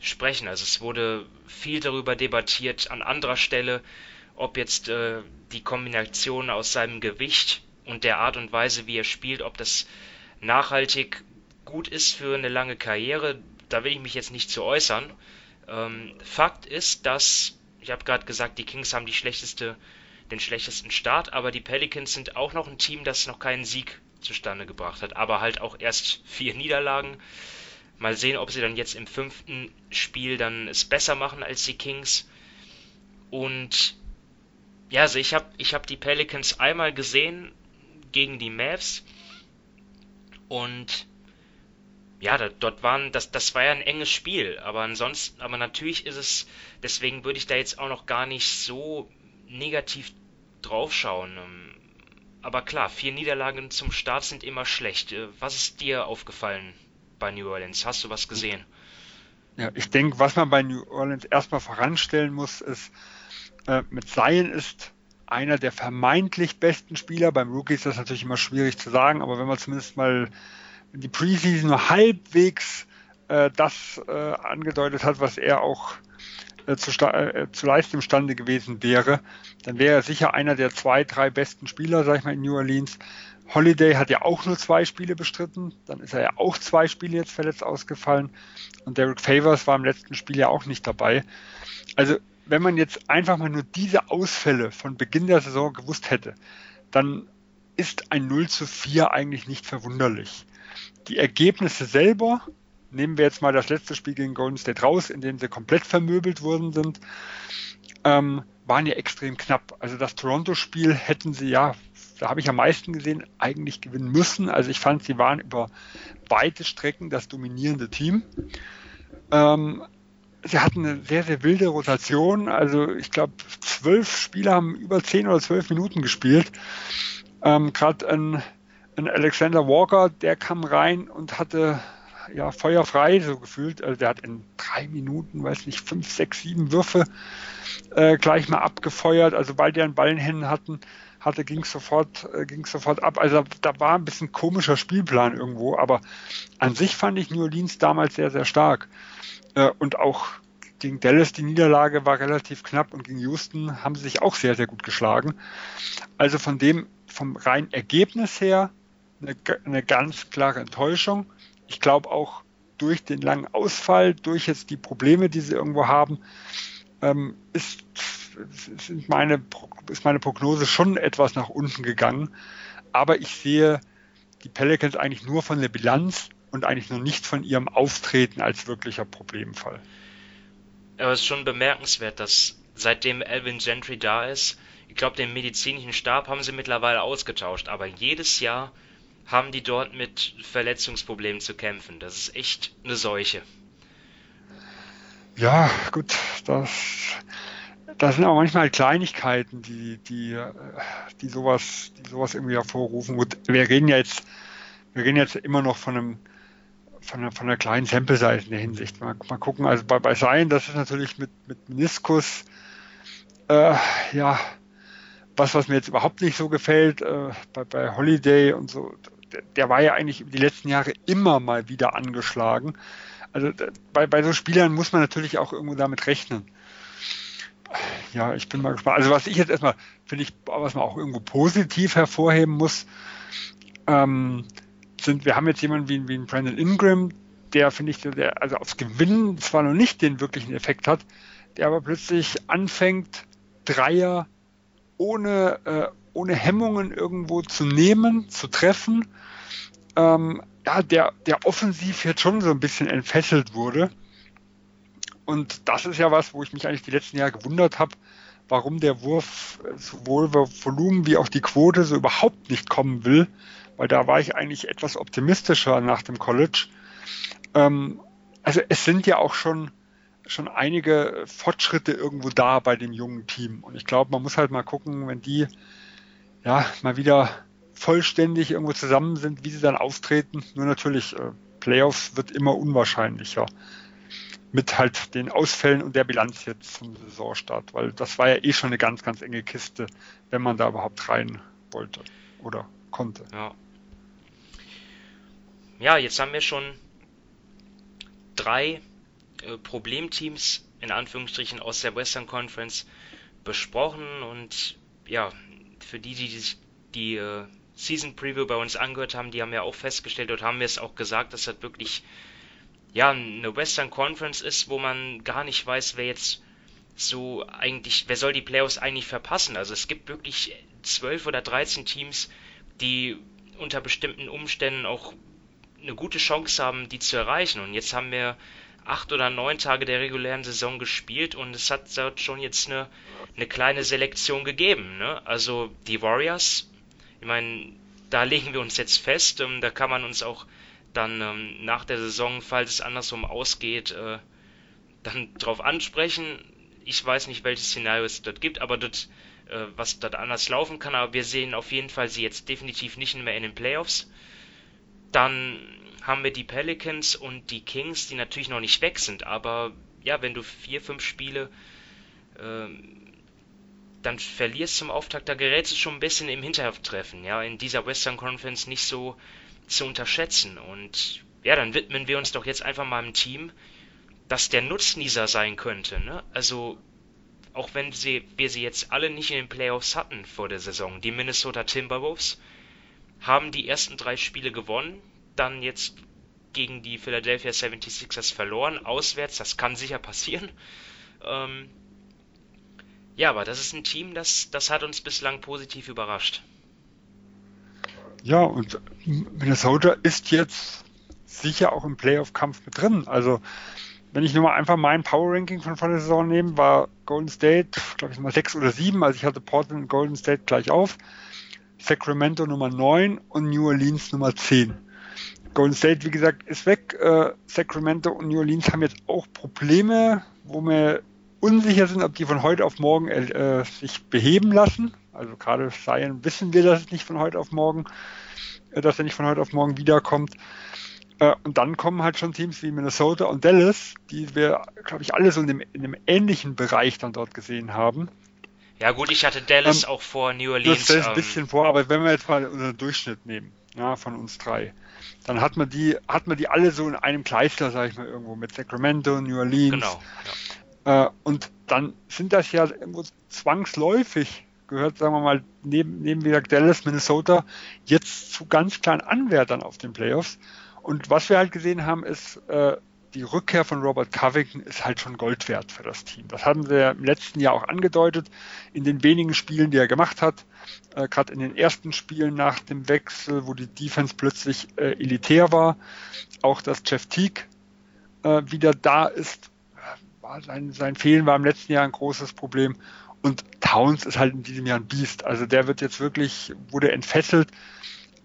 sprechen. Also es wurde viel darüber debattiert an anderer Stelle, ob jetzt äh, die Kombination aus seinem Gewicht und der Art und Weise, wie er spielt, ob das nachhaltig gut ist für eine lange Karriere. Da will ich mich jetzt nicht zu äußern. Ähm, Fakt ist, dass, ich habe gerade gesagt, die Kings haben die schlechteste den schlechtesten Start, aber die Pelicans sind auch noch ein Team, das noch keinen Sieg zustande gebracht hat, aber halt auch erst vier Niederlagen. Mal sehen, ob sie dann jetzt im fünften Spiel dann es besser machen als die Kings. Und ja, also ich habe ich hab die Pelicans einmal gesehen gegen die Mavs und ja, da, dort waren, das, das war ja ein enges Spiel, aber ansonsten, aber natürlich ist es, deswegen würde ich da jetzt auch noch gar nicht so negativ draufschauen. Ähm, aber klar, vier Niederlagen zum Start sind immer schlecht. Äh, was ist dir aufgefallen bei New Orleans? Hast du was gesehen? Ja, ich denke, was man bei New Orleans erstmal voranstellen muss, ist, äh, mit Zion ist einer der vermeintlich besten Spieler. Beim Rookie ist das natürlich immer schwierig zu sagen, aber wenn man zumindest mal die Preseason nur halbwegs äh, das äh, angedeutet hat, was er auch äh, zu, äh, zu leisten imstande gewesen wäre, dann wäre er sicher einer der zwei, drei besten Spieler, sag ich mal, in New Orleans. Holiday hat ja auch nur zwei Spiele bestritten, dann ist er ja auch zwei Spiele jetzt verletzt ausgefallen und Derek Favors war im letzten Spiel ja auch nicht dabei. Also wenn man jetzt einfach mal nur diese Ausfälle von Beginn der Saison gewusst hätte, dann ist ein 0 zu 4 eigentlich nicht verwunderlich. Die Ergebnisse selber, nehmen wir jetzt mal das letzte Spiel gegen Golden State raus, in dem sie komplett vermöbelt worden sind, ähm, waren ja extrem knapp. Also das Toronto-Spiel hätten sie ja, da habe ich am meisten gesehen, eigentlich gewinnen müssen. Also ich fand, sie waren über weite Strecken das dominierende Team. Ähm, sie hatten eine sehr, sehr wilde Rotation. Also ich glaube, zwölf Spieler haben über zehn oder zwölf Minuten gespielt. Ähm, Gerade ein, ein, Alexander Walker, der kam rein und hatte ja feuerfrei so gefühlt. Also der hat in drei Minuten, weiß nicht, fünf, sechs, sieben Würfe äh, gleich mal abgefeuert. Also weil die einen Ball in Händen hatten, hatte, ging sofort, äh, ging sofort ab. Also da war ein bisschen komischer Spielplan irgendwo, aber an sich fand ich New Orleans damals sehr, sehr stark. Äh, und auch gegen Dallas die Niederlage war relativ knapp und gegen Houston haben sie sich auch sehr, sehr gut geschlagen. Also von dem, vom reinen Ergebnis her eine, eine ganz klare Enttäuschung. Ich glaube auch durch den langen Ausfall, durch jetzt die Probleme, die sie irgendwo haben, ähm, ist, sind meine, ist meine Prognose schon etwas nach unten gegangen. Aber ich sehe die Pelicans eigentlich nur von der Bilanz und eigentlich noch nicht von ihrem Auftreten als wirklicher Problemfall. Aber es ist schon bemerkenswert, dass seitdem Alvin Gentry da ist, ich glaube, den medizinischen Stab haben sie mittlerweile ausgetauscht, aber jedes Jahr haben die dort mit Verletzungsproblemen zu kämpfen. Das ist echt eine Seuche. Ja, gut, das, das sind auch manchmal Kleinigkeiten, die, die, die sowas, die sowas irgendwie hervorrufen. Gut, wir reden jetzt, wir reden jetzt immer noch von einem von einer, von einer kleinen Sample-Size in der Hinsicht. Mal, mal gucken, also bei, bei Sein, das ist natürlich mit, mit Meniskus, äh, ja, was, was mir jetzt überhaupt nicht so gefällt, äh, bei, bei Holiday und so, der, war ja eigentlich die letzten Jahre immer mal wieder angeschlagen. Also bei, bei so Spielern muss man natürlich auch irgendwo damit rechnen. Ja, ich bin mal gespannt. Also was ich jetzt erstmal, finde ich, was man auch irgendwo positiv hervorheben muss, ähm, sind, wir haben jetzt jemanden wie, wie Brandon Ingram, der finde ich, der also aufs Gewinnen zwar noch nicht den wirklichen Effekt hat, der aber plötzlich anfängt, Dreier ohne, äh, ohne Hemmungen irgendwo zu nehmen, zu treffen. Ähm, ja, der, der offensiv jetzt schon so ein bisschen entfesselt wurde. Und das ist ja was, wo ich mich eigentlich die letzten Jahre gewundert habe, warum der Wurf sowohl Volumen wie auch die Quote so überhaupt nicht kommen will weil da war ich eigentlich etwas optimistischer nach dem College. Ähm, also es sind ja auch schon, schon einige Fortschritte irgendwo da bei dem jungen Team. Und ich glaube, man muss halt mal gucken, wenn die ja mal wieder vollständig irgendwo zusammen sind, wie sie dann auftreten. Nur natürlich, äh, Playoffs wird immer unwahrscheinlicher. Mit halt den Ausfällen und der Bilanz jetzt zum Saisonstart, weil das war ja eh schon eine ganz, ganz enge Kiste, wenn man da überhaupt rein wollte oder konnte. Ja ja, jetzt haben wir schon drei äh, Problemteams in Anführungsstrichen aus der Western Conference besprochen und ja, für die, die sich die äh, Season Preview bei uns angehört haben, die haben ja auch festgestellt, dort haben wir es auch gesagt, dass das wirklich ja eine Western Conference ist, wo man gar nicht weiß, wer jetzt so eigentlich, wer soll die Playoffs eigentlich verpassen. Also es gibt wirklich zwölf oder dreizehn Teams, die unter bestimmten Umständen auch eine gute Chance haben, die zu erreichen. Und jetzt haben wir acht oder neun Tage der regulären Saison gespielt und es hat dort schon jetzt eine, eine kleine Selektion gegeben. Ne? Also die Warriors, ich meine, da legen wir uns jetzt fest, ähm, da kann man uns auch dann ähm, nach der Saison, falls es andersrum ausgeht, äh, dann drauf ansprechen. Ich weiß nicht, welches Szenario es dort gibt, aber dort, äh, was dort anders laufen kann, aber wir sehen auf jeden Fall sie jetzt definitiv nicht mehr in den Playoffs. Dann haben wir die Pelicans und die Kings, die natürlich noch nicht weg sind, aber ja, wenn du vier, fünf Spiele ähm, dann verlierst zum Auftakt, da gerätst du schon ein bisschen im Hintertreffen, ja, in dieser Western Conference nicht so zu unterschätzen. Und ja, dann widmen wir uns doch jetzt einfach mal einem Team, das der Nutznießer sein könnte, ne? Also, auch wenn sie, wir sie jetzt alle nicht in den Playoffs hatten vor der Saison, die Minnesota Timberwolves haben die ersten drei Spiele gewonnen, dann jetzt gegen die Philadelphia 76ers verloren, auswärts, das kann sicher passieren. Ähm, ja, aber das ist ein Team, das, das hat uns bislang positiv überrascht. Ja, und Minnesota ist jetzt sicher auch im Playoff-Kampf mit drin. Also, wenn ich nur mal einfach mein Power-Ranking von vor der Saison nehme, war Golden State, glaube ich, mal 6 oder 7. Also, ich hatte Portland und Golden State gleich auf. Sacramento Nummer 9 und New Orleans Nummer 10. Golden State, wie gesagt, ist weg. Äh, Sacramento und New Orleans haben jetzt auch Probleme, wo wir unsicher sind, ob die von heute auf morgen äh, sich beheben lassen. Also gerade Zion wissen wir, dass es nicht von heute auf morgen, äh, dass er nicht von heute auf morgen wiederkommt. Äh, und dann kommen halt schon Teams wie Minnesota und Dallas, die wir, glaube ich, alle so in dem, in einem ähnlichen Bereich dann dort gesehen haben. Ja gut, ich hatte Dallas ähm, auch vor New Orleans. Das ist ein ähm, bisschen vor, aber wenn wir jetzt mal unseren Durchschnitt nehmen, ja, von uns drei, dann hat man die, hat man die alle so in einem Kleister, sage ich mal, irgendwo mit Sacramento, New Orleans. Genau. Ja äh, und dann sind das ja irgendwo zwangsläufig, gehört, sagen wir mal, neben, neben wie gesagt Dallas, Minnesota, jetzt zu ganz kleinen Anwärtern auf den Playoffs. Und was wir halt gesehen haben, ist, äh, die Rückkehr von Robert Covington ist halt schon Gold wert für das Team. Das haben wir im letzten Jahr auch angedeutet, in den wenigen Spielen, die er gemacht hat. Äh, Gerade in den ersten Spielen nach dem Wechsel, wo die Defense plötzlich äh, elitär war. Auch dass Jeff Teague äh, wieder da ist, sein, sein Fehlen war im letzten Jahr ein großes Problem. Und Towns ist halt in diesem Jahr ein Biest. Also der wird jetzt wirklich, wurde entfesselt,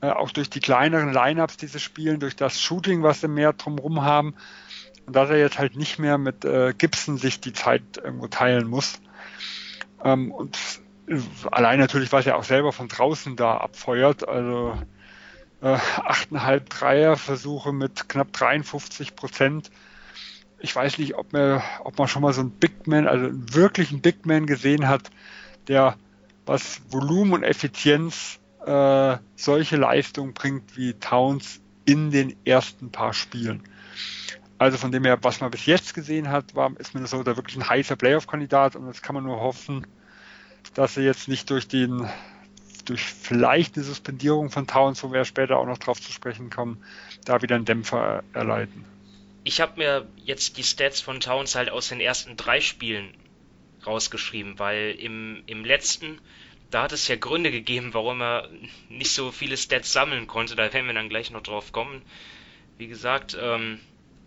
äh, auch durch die kleineren Lineups, die sie spielen, durch das Shooting, was sie mehr drumherum haben. Und dass er jetzt halt nicht mehr mit äh, Gibson sich die Zeit irgendwo teilen muss. Ähm, und allein natürlich, was er auch selber von draußen da abfeuert. Also äh, 8,5 Dreier-Versuche mit knapp 53 Prozent ich weiß nicht, ob man, ob man schon mal so einen Big Man, also einen wirklichen Big Man gesehen hat, der was Volumen und Effizienz äh, solche Leistungen bringt wie Towns in den ersten paar Spielen. Also von dem her, was man bis jetzt gesehen hat, war, ist Minnesota wirklich ein heißer Playoff-Kandidat und jetzt kann man nur hoffen, dass sie jetzt nicht durch den durch vielleicht eine Suspendierung von Towns, wo wir später auch noch drauf zu sprechen kommen, da wieder einen Dämpfer erleiden ich habe mir jetzt die Stats von Towns halt aus den ersten drei Spielen rausgeschrieben, weil im, im letzten, da hat es ja Gründe gegeben, warum er nicht so viele Stats sammeln konnte. Da werden wir dann gleich noch drauf kommen. Wie gesagt, ähm,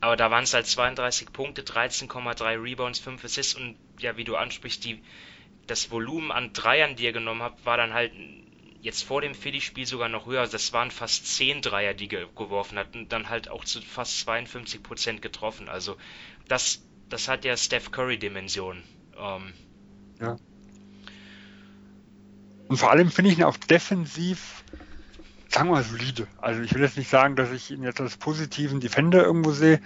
aber da waren es halt 32 Punkte, 13,3 Rebounds, 5 Assists und ja, wie du ansprichst, die, das Volumen an Dreiern, die er genommen hat, war dann halt jetzt vor dem Philly-Spiel sogar noch höher. Das waren fast 10 Dreier, die er geworfen hat und dann halt auch zu fast 52 Prozent getroffen. Also das, das hat ja Steph Curry-Dimension. Ähm, ja. Und vor allem finde ich ihn auch defensiv, sagen wir mal, solide. Also ich will jetzt nicht sagen, dass ich ihn jetzt als positiven Defender irgendwo sehe,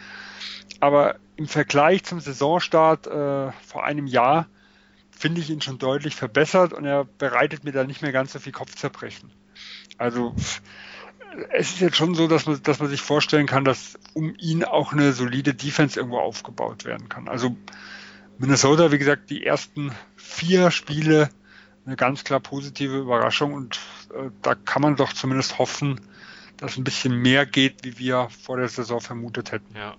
aber im Vergleich zum Saisonstart äh, vor einem Jahr finde ich ihn schon deutlich verbessert und er bereitet mir da nicht mehr ganz so viel Kopfzerbrechen. Also es ist jetzt schon so, dass man, dass man sich vorstellen kann, dass um ihn auch eine solide Defense irgendwo aufgebaut werden kann. Also Minnesota, wie gesagt, die ersten vier Spiele eine ganz klar positive Überraschung und äh, da kann man doch zumindest hoffen, dass ein bisschen mehr geht, wie wir vor der Saison vermutet hätten. Ja.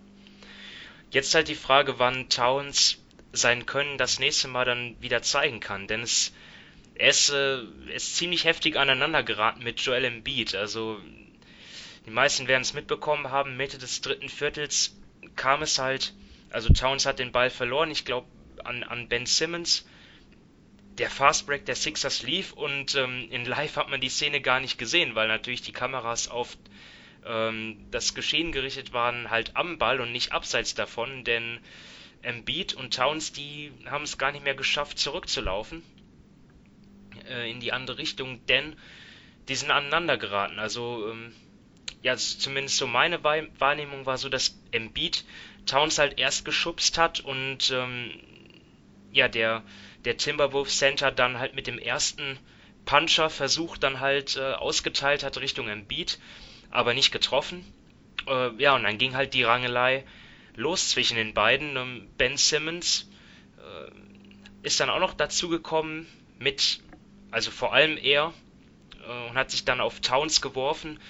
Jetzt halt die Frage, wann Towns sein Können das nächste Mal dann wieder zeigen kann. Denn es, er ist, äh, ist ziemlich heftig aneinander geraten mit Joel Embiid. Also die meisten werden es mitbekommen haben, Mitte des dritten Viertels kam es halt, also Towns hat den Ball verloren, ich glaube an, an Ben Simmons. Der Fastbreak der Sixers lief und ähm, in Live hat man die Szene gar nicht gesehen, weil natürlich die Kameras auf ähm, das Geschehen gerichtet waren, halt am Ball und nicht abseits davon, denn Embiid und Towns, die haben es gar nicht mehr geschafft, zurückzulaufen äh, in die andere Richtung, denn die sind aneinander geraten. Also ähm, ja, zumindest so meine Wahrnehmung war so, dass Embiid Towns halt erst geschubst hat und ähm, ja, der, der Timberwolves Center dann halt mit dem ersten Puncher versucht dann halt äh, ausgeteilt hat Richtung Embiid, aber nicht getroffen. Äh, ja, und dann ging halt die Rangelei los zwischen den beiden. Ähm, ben Simmons äh, ist dann auch noch dazu gekommen mit, also vor allem er, äh, und hat sich dann auf Towns geworfen.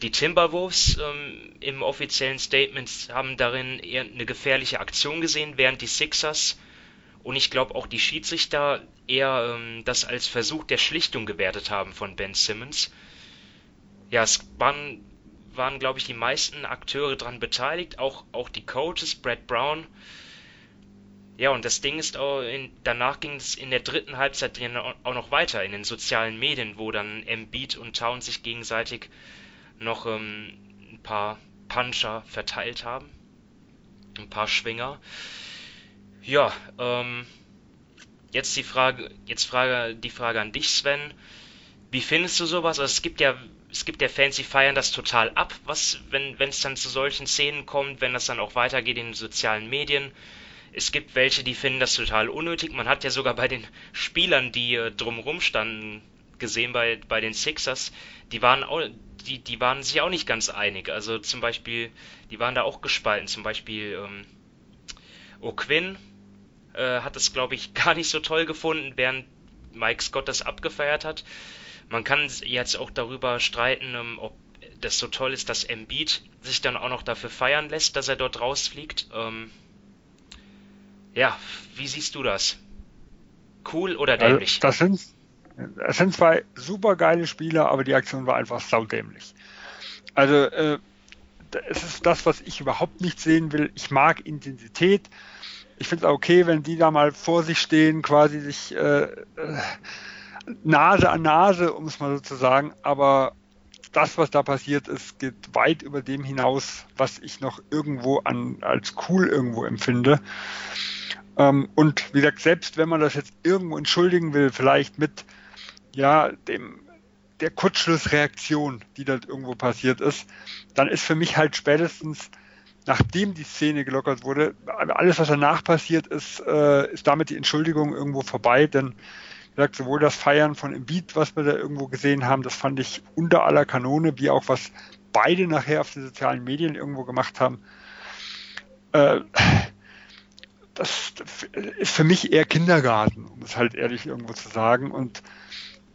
Die Timberwolves ähm, im offiziellen Statement haben darin eher eine gefährliche Aktion gesehen, während die Sixers und ich glaube auch die Schiedsrichter eher ähm, das als Versuch der Schlichtung gewertet haben von Ben Simmons. Ja, es waren, waren glaube ich, die meisten Akteure daran beteiligt, auch, auch die Coaches, Brad Brown. Ja, und das Ding ist auch, in, danach ging es in der dritten Halbzeit auch noch weiter in den sozialen Medien, wo dann Embiid und Town sich gegenseitig noch ähm, ein paar Puncher verteilt haben. Ein paar Schwinger. Ja, ähm, jetzt die Frage, jetzt Frage, die Frage an dich, Sven. Wie findest du sowas? Also es gibt ja, es gibt ja Fans, die feiern das total ab, was, wenn, wenn es dann zu solchen Szenen kommt, wenn das dann auch weitergeht in den sozialen Medien. Es gibt welche, die finden das total unnötig. Man hat ja sogar bei den Spielern, die äh, drumherum standen, gesehen bei, bei den Sixers, die waren auch, die, die waren sich auch nicht ganz einig. Also zum Beispiel, die waren da auch gespalten. Zum Beispiel ähm, O'Quinn äh, hat es, glaube ich, gar nicht so toll gefunden, während Mike Scott das abgefeiert hat. Man kann jetzt auch darüber streiten, ähm, ob das so toll ist, dass Embiid sich dann auch noch dafür feiern lässt, dass er dort rausfliegt. Ähm, ja, wie siehst du das? Cool oder dämlich? Also, das sind, das sind zwei super geile Spieler, aber die Aktion war einfach saudämlich. Also, äh, es ist das, was ich überhaupt nicht sehen will. Ich mag Intensität ich finde es okay, wenn die da mal vor sich stehen, quasi sich äh, Nase an Nase, um es mal so zu sagen, aber das, was da passiert ist, geht weit über dem hinaus, was ich noch irgendwo an, als cool irgendwo empfinde. Ähm, und wie gesagt, selbst wenn man das jetzt irgendwo entschuldigen will, vielleicht mit ja, dem, der Kurzschlussreaktion, die dort irgendwo passiert ist, dann ist für mich halt spätestens nachdem die Szene gelockert wurde, alles, was danach passiert ist, äh, ist damit die Entschuldigung irgendwo vorbei, denn gesagt, sowohl das Feiern von Embiid, was wir da irgendwo gesehen haben, das fand ich unter aller Kanone, wie auch was beide nachher auf den sozialen Medien irgendwo gemacht haben. Äh, das ist für mich eher Kindergarten, um es halt ehrlich irgendwo zu sagen. Und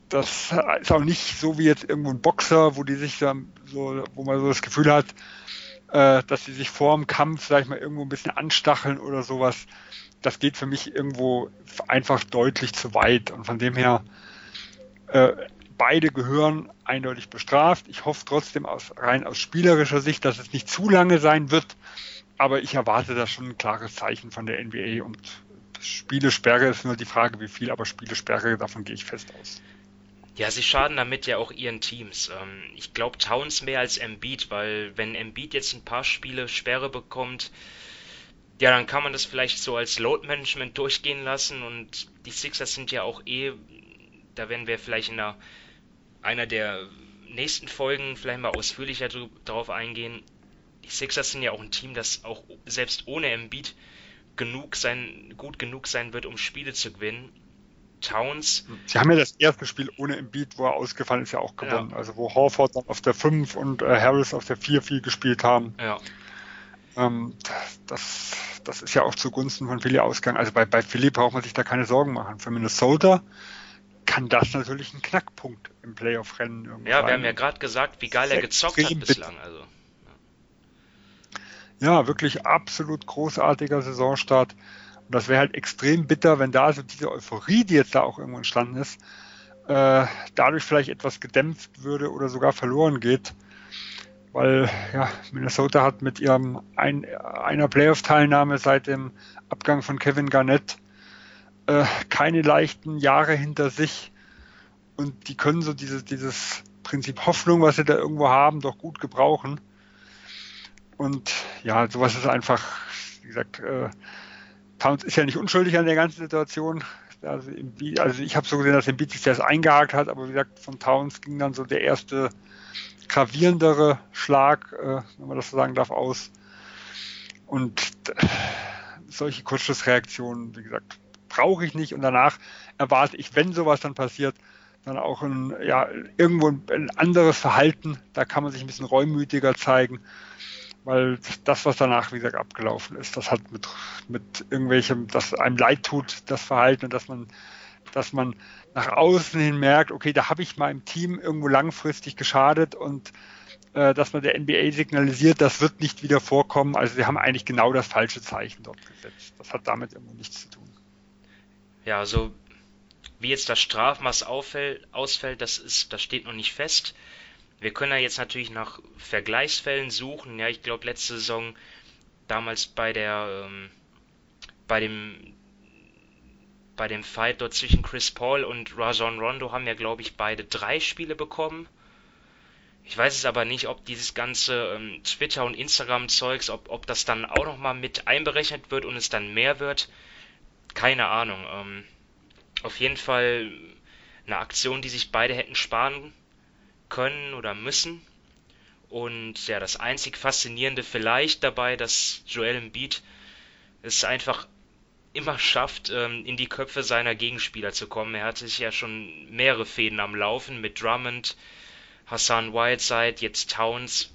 das ist auch nicht so wie jetzt irgendwo ein Boxer, wo die sich dann so, wo man so das Gefühl hat, äh, dass sie sich vor dem Kampf, sag ich mal, irgendwo ein bisschen anstacheln oder sowas. Das geht für mich irgendwo einfach deutlich zu weit. Und von dem her, äh, beide gehören eindeutig bestraft. Ich hoffe trotzdem aus, rein aus spielerischer Sicht, dass es nicht zu lange sein wird. Aber ich erwarte da schon ein klares Zeichen von der NBA und Spielesperre ist nur die Frage, wie viel, aber Spielesperre, davon gehe ich fest aus. Ja, sie schaden damit ja auch ihren Teams. Ähm, ich glaube Towns mehr als Embiid, weil wenn Embiid jetzt ein paar Spiele Sperre bekommt, ja, dann kann man das vielleicht so als Load Management durchgehen lassen und die Sixers sind ja auch eh, da werden wir vielleicht in einer, einer der nächsten Folgen vielleicht mal ausführlicher darauf eingehen. Die Sixers sind ja auch ein Team, das auch selbst ohne Embiid genug sein, gut genug sein wird, um Spiele zu gewinnen. Towns. Sie haben ja das erste Spiel ohne Embiid, wo er ausgefallen ist, ja auch gewonnen. Ja. Also wo Horford dann auf der 5 und äh, Harris auf der 4 viel gespielt haben. Ja. Ähm, das, das ist ja auch zugunsten von Philly ausgegangen. Also bei, bei Philly braucht man sich da keine Sorgen machen. Für Minnesota kann das natürlich ein Knackpunkt im Playoff-Rennen irgendwie Ja, wir haben ja gerade gesagt, wie geil er gezockt hat bislang. Also, ja. ja, wirklich absolut großartiger Saisonstart. Und das wäre halt extrem bitter, wenn da so diese Euphorie, die jetzt da auch irgendwo entstanden ist, äh, dadurch vielleicht etwas gedämpft würde oder sogar verloren geht. Weil ja, Minnesota hat mit ihrem ein, einer Playoff-Teilnahme seit dem Abgang von Kevin Garnett äh, keine leichten Jahre hinter sich. Und die können so dieses, dieses Prinzip Hoffnung, was sie da irgendwo haben, doch gut gebrauchen. Und ja, sowas ist einfach, wie gesagt, äh, Towns ist ja nicht unschuldig an der ganzen Situation. Also, also ich habe so gesehen, dass Embiid sich das eingehakt hat, aber wie gesagt, von Towns ging dann so der erste gravierendere Schlag, äh, wenn man das so sagen darf, aus. Und solche Kurzschlussreaktionen, wie gesagt, brauche ich nicht. Und danach erwarte ich, wenn sowas dann passiert, dann auch ein, ja, irgendwo ein anderes Verhalten. Da kann man sich ein bisschen reumütiger zeigen, weil das, was danach, wie gesagt, abgelaufen ist, das hat mit, mit irgendwelchem, dass einem leid tut, das Verhalten und dass man, dass man nach außen hin merkt, okay, da habe ich meinem Team irgendwo langfristig geschadet und äh, dass man der NBA signalisiert, das wird nicht wieder vorkommen. Also sie haben eigentlich genau das falsche Zeichen dort gesetzt. Das hat damit irgendwo nichts zu tun. Ja, also wie jetzt das Strafmaß auffällt, ausfällt, das ist, das steht noch nicht fest. Wir können ja jetzt natürlich nach Vergleichsfällen suchen. Ja, ich glaube letzte Saison damals bei der ähm, bei dem bei dem Fight dort zwischen Chris Paul und Rajon Rondo haben ja glaube ich beide drei Spiele bekommen. Ich weiß es aber nicht, ob dieses ganze ähm, Twitter und Instagram Zeugs, ob, ob das dann auch nochmal mit einberechnet wird und es dann mehr wird. Keine Ahnung. Ähm, auf jeden Fall eine Aktion, die sich beide hätten sparen können oder müssen. Und ja, das einzig Faszinierende vielleicht dabei, dass Joel Embiid es einfach immer schafft, ähm, in die Köpfe seiner Gegenspieler zu kommen. Er hatte sich ja schon mehrere Fäden am Laufen mit Drummond, Hassan Whiteside, jetzt Towns.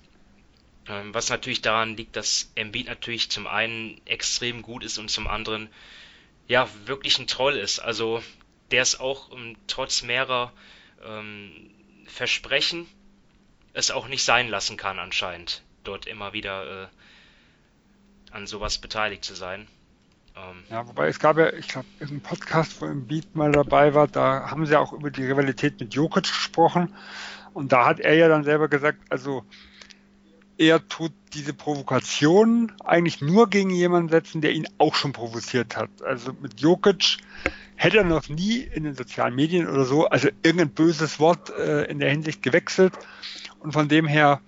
Ähm, was natürlich daran liegt, dass Embiid natürlich zum einen extrem gut ist und zum anderen ja wirklich ein Troll ist. Also der es auch um, trotz mehrerer ähm, Versprechen es auch nicht sein lassen kann anscheinend, dort immer wieder äh, an sowas beteiligt zu sein. Ähm, ja, wobei es gab ja, ich glaube, im Podcast, wo im Beat mal dabei war, da haben sie auch über die Rivalität mit Jokic gesprochen und da hat er ja dann selber gesagt, also er tut diese Provokation eigentlich nur gegen jemanden setzen, der ihn auch schon provoziert hat. Also mit Jokic hätte er noch nie in den sozialen Medien oder so, also irgendein böses Wort äh, in der Hinsicht gewechselt. Und von dem her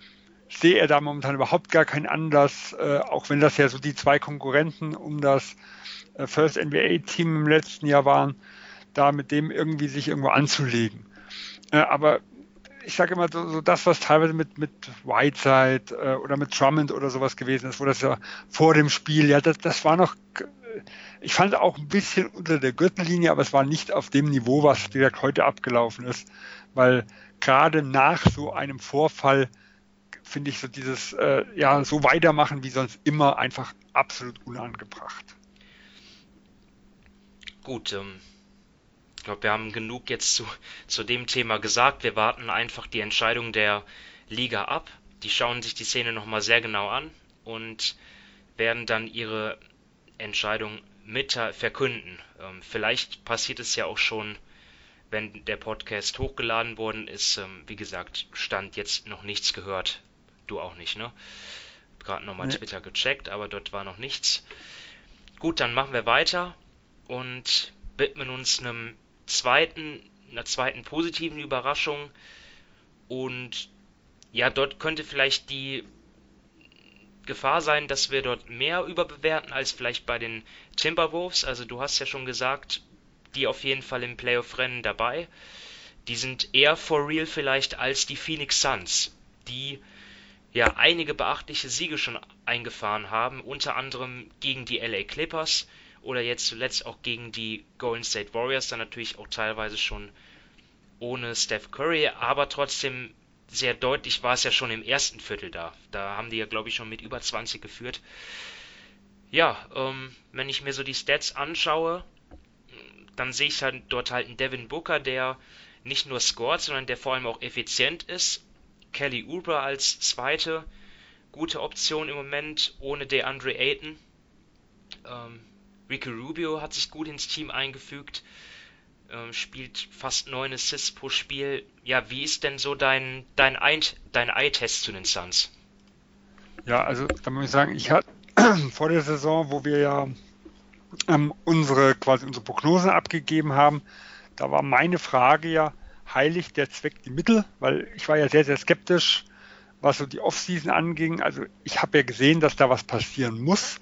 sehe er da momentan überhaupt gar keinen Anlass, äh, auch wenn das ja so die zwei Konkurrenten um das äh, First NBA-Team im letzten Jahr waren, da mit dem irgendwie sich irgendwo anzulegen. Äh, aber ich sage immer so, so, das, was teilweise mit, mit Whiteside äh, oder mit Drummond oder sowas gewesen ist, wo das ja vor dem Spiel, ja, das, das war noch ich fand auch ein bisschen unter der Gürtellinie, aber es war nicht auf dem Niveau, was direkt heute abgelaufen ist, weil gerade nach so einem Vorfall finde ich so dieses, äh, ja, so weitermachen wie sonst immer einfach absolut unangebracht. Gut, ähm, ich glaube, wir haben genug jetzt zu, zu dem Thema gesagt. Wir warten einfach die Entscheidung der Liga ab. Die schauen sich die Szene nochmal sehr genau an und werden dann ihre Entscheidung mit verkünden. Ähm, vielleicht passiert es ja auch schon, wenn der Podcast hochgeladen worden ist. Ähm, wie gesagt, stand jetzt noch nichts gehört. Du auch nicht, ne? Gerade nochmal nee. Twitter gecheckt, aber dort war noch nichts. Gut, dann machen wir weiter und widmen uns einem zweiten, einer zweiten positiven Überraschung. Und ja, dort könnte vielleicht die Gefahr sein, dass wir dort mehr überbewerten als vielleicht bei den Timberwolves. Also du hast ja schon gesagt, die auf jeden Fall im Playoff-Rennen dabei. Die sind eher for real vielleicht als die Phoenix Suns, die ja einige beachtliche Siege schon eingefahren haben, unter anderem gegen die LA Clippers oder jetzt zuletzt auch gegen die Golden State Warriors, dann natürlich auch teilweise schon ohne Steph Curry, aber trotzdem sehr deutlich war es ja schon im ersten Viertel da. Da haben die ja, glaube ich, schon mit über 20 geführt. Ja, ähm, wenn ich mir so die Stats anschaue, dann sehe ich halt dort halt einen Devin Booker, der nicht nur scoret, sondern der vor allem auch effizient ist. Kelly Oubre als zweite gute Option im Moment, ohne DeAndre Ayton. Ähm, Ricky Rubio hat sich gut ins Team eingefügt. Ähm, spielt fast neun Assists pro Spiel. Ja, wie ist denn so dein, dein, dein Eye-Test zu den Suns? Ja, also da muss ich sagen, ich hatte vor der Saison, wo wir ja ähm, unsere quasi unsere Prognosen abgegeben haben, da war meine Frage ja, heiligt der Zweck die Mittel? Weil ich war ja sehr, sehr skeptisch, was so die Offseason anging. Also ich habe ja gesehen, dass da was passieren muss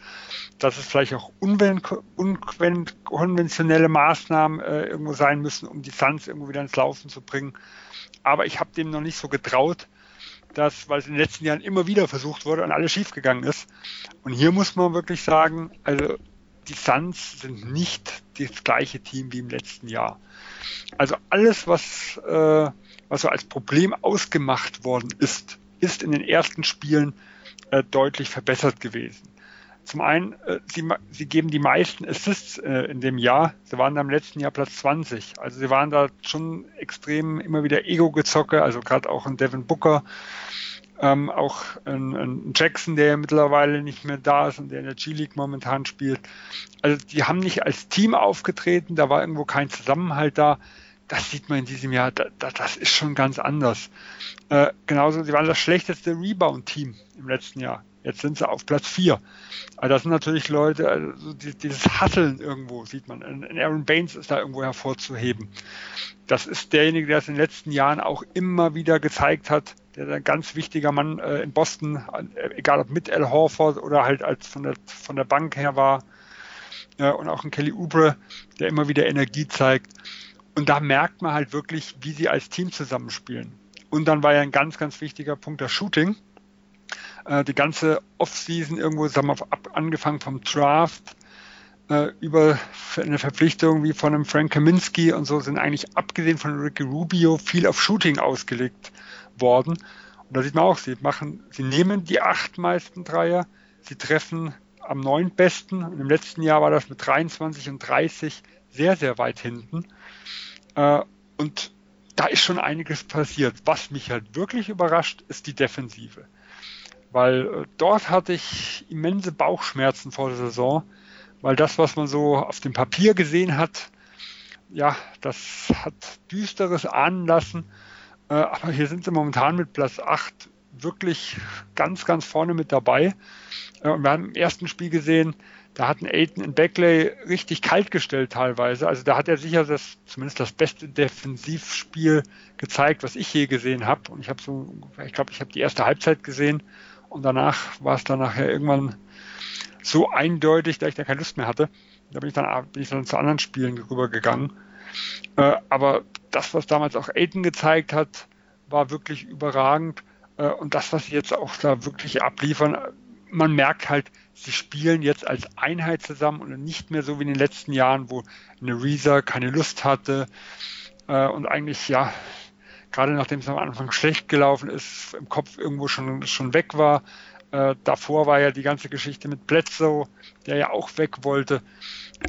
dass es vielleicht auch unkonventionelle Maßnahmen äh, irgendwo sein müssen, um die Suns irgendwo wieder ins Laufen zu bringen. Aber ich habe dem noch nicht so getraut, dass, weil es in den letzten Jahren immer wieder versucht wurde und alles schiefgegangen ist. Und hier muss man wirklich sagen, also die Suns sind nicht das gleiche Team wie im letzten Jahr. Also alles, was, äh, was so als Problem ausgemacht worden ist, ist in den ersten Spielen äh, deutlich verbessert gewesen. Zum einen, äh, sie, sie geben die meisten Assists äh, in dem Jahr. Sie waren da im letzten Jahr Platz 20. Also sie waren da schon extrem immer wieder Ego-Gezocke, also gerade auch ein Devin Booker, ähm, auch ein, ein, Jackson, der ja mittlerweile nicht mehr da ist und der in der G-League momentan spielt. Also die haben nicht als Team aufgetreten, da war irgendwo kein Zusammenhalt da. Das sieht man in diesem Jahr, da, da, das ist schon ganz anders. Äh, genauso, sie waren das schlechteste Rebound-Team im letzten Jahr. Jetzt sind sie auf Platz 4. Aber das sind natürlich Leute, also dieses Hasseln irgendwo sieht man. Aaron Baines ist da irgendwo hervorzuheben. Das ist derjenige, der es in den letzten Jahren auch immer wieder gezeigt hat, der ein ganz wichtiger Mann äh, in Boston, äh, egal ob mit Al Horford oder halt als von der, von der Bank her war. Äh, und auch ein Kelly Oubre, der immer wieder Energie zeigt. Und da merkt man halt wirklich, wie sie als Team zusammenspielen. Und dann war ja ein ganz, ganz wichtiger Punkt das Shooting äh, die ganze Offseason irgendwo, sagen wir, ab, angefangen vom Draft äh, über eine Verpflichtung wie von einem Frank Kaminski und so sind eigentlich abgesehen von Ricky Rubio viel auf Shooting ausgelegt worden. Und da sieht man auch, sie machen, sie nehmen die acht meisten Dreier, sie treffen am neun besten. Und im letzten Jahr war das mit 23 und 30 sehr, sehr weit hinten. Äh, und da ist schon einiges passiert. Was mich halt wirklich überrascht, ist die Defensive weil äh, dort hatte ich immense Bauchschmerzen vor der Saison, weil das, was man so auf dem Papier gesehen hat, ja, das hat düsteres ahnen lassen. Äh, aber hier sind sie momentan mit Platz 8 wirklich ganz, ganz vorne mit dabei. Äh, und wir haben im ersten Spiel gesehen, da hatten Aiden und Beckley richtig kalt gestellt teilweise. Also da hat er sicher das, zumindest das beste Defensivspiel gezeigt, was ich je gesehen habe. Und ich habe so, ich glaube, ich habe die erste Halbzeit gesehen und danach war es dann nachher irgendwann so eindeutig, dass ich da keine Lust mehr hatte. Da bin ich dann, bin ich dann zu anderen Spielen rübergegangen. Äh, aber das, was damals auch Aiden gezeigt hat, war wirklich überragend. Äh, und das, was sie jetzt auch da wirklich abliefern, man merkt halt, sie spielen jetzt als Einheit zusammen und nicht mehr so wie in den letzten Jahren, wo eine Reza keine Lust hatte äh, und eigentlich ja gerade nachdem es am Anfang schlecht gelaufen ist, im Kopf irgendwo schon, schon weg war. Äh, davor war ja die ganze Geschichte mit Bledsoe, der ja auch weg wollte.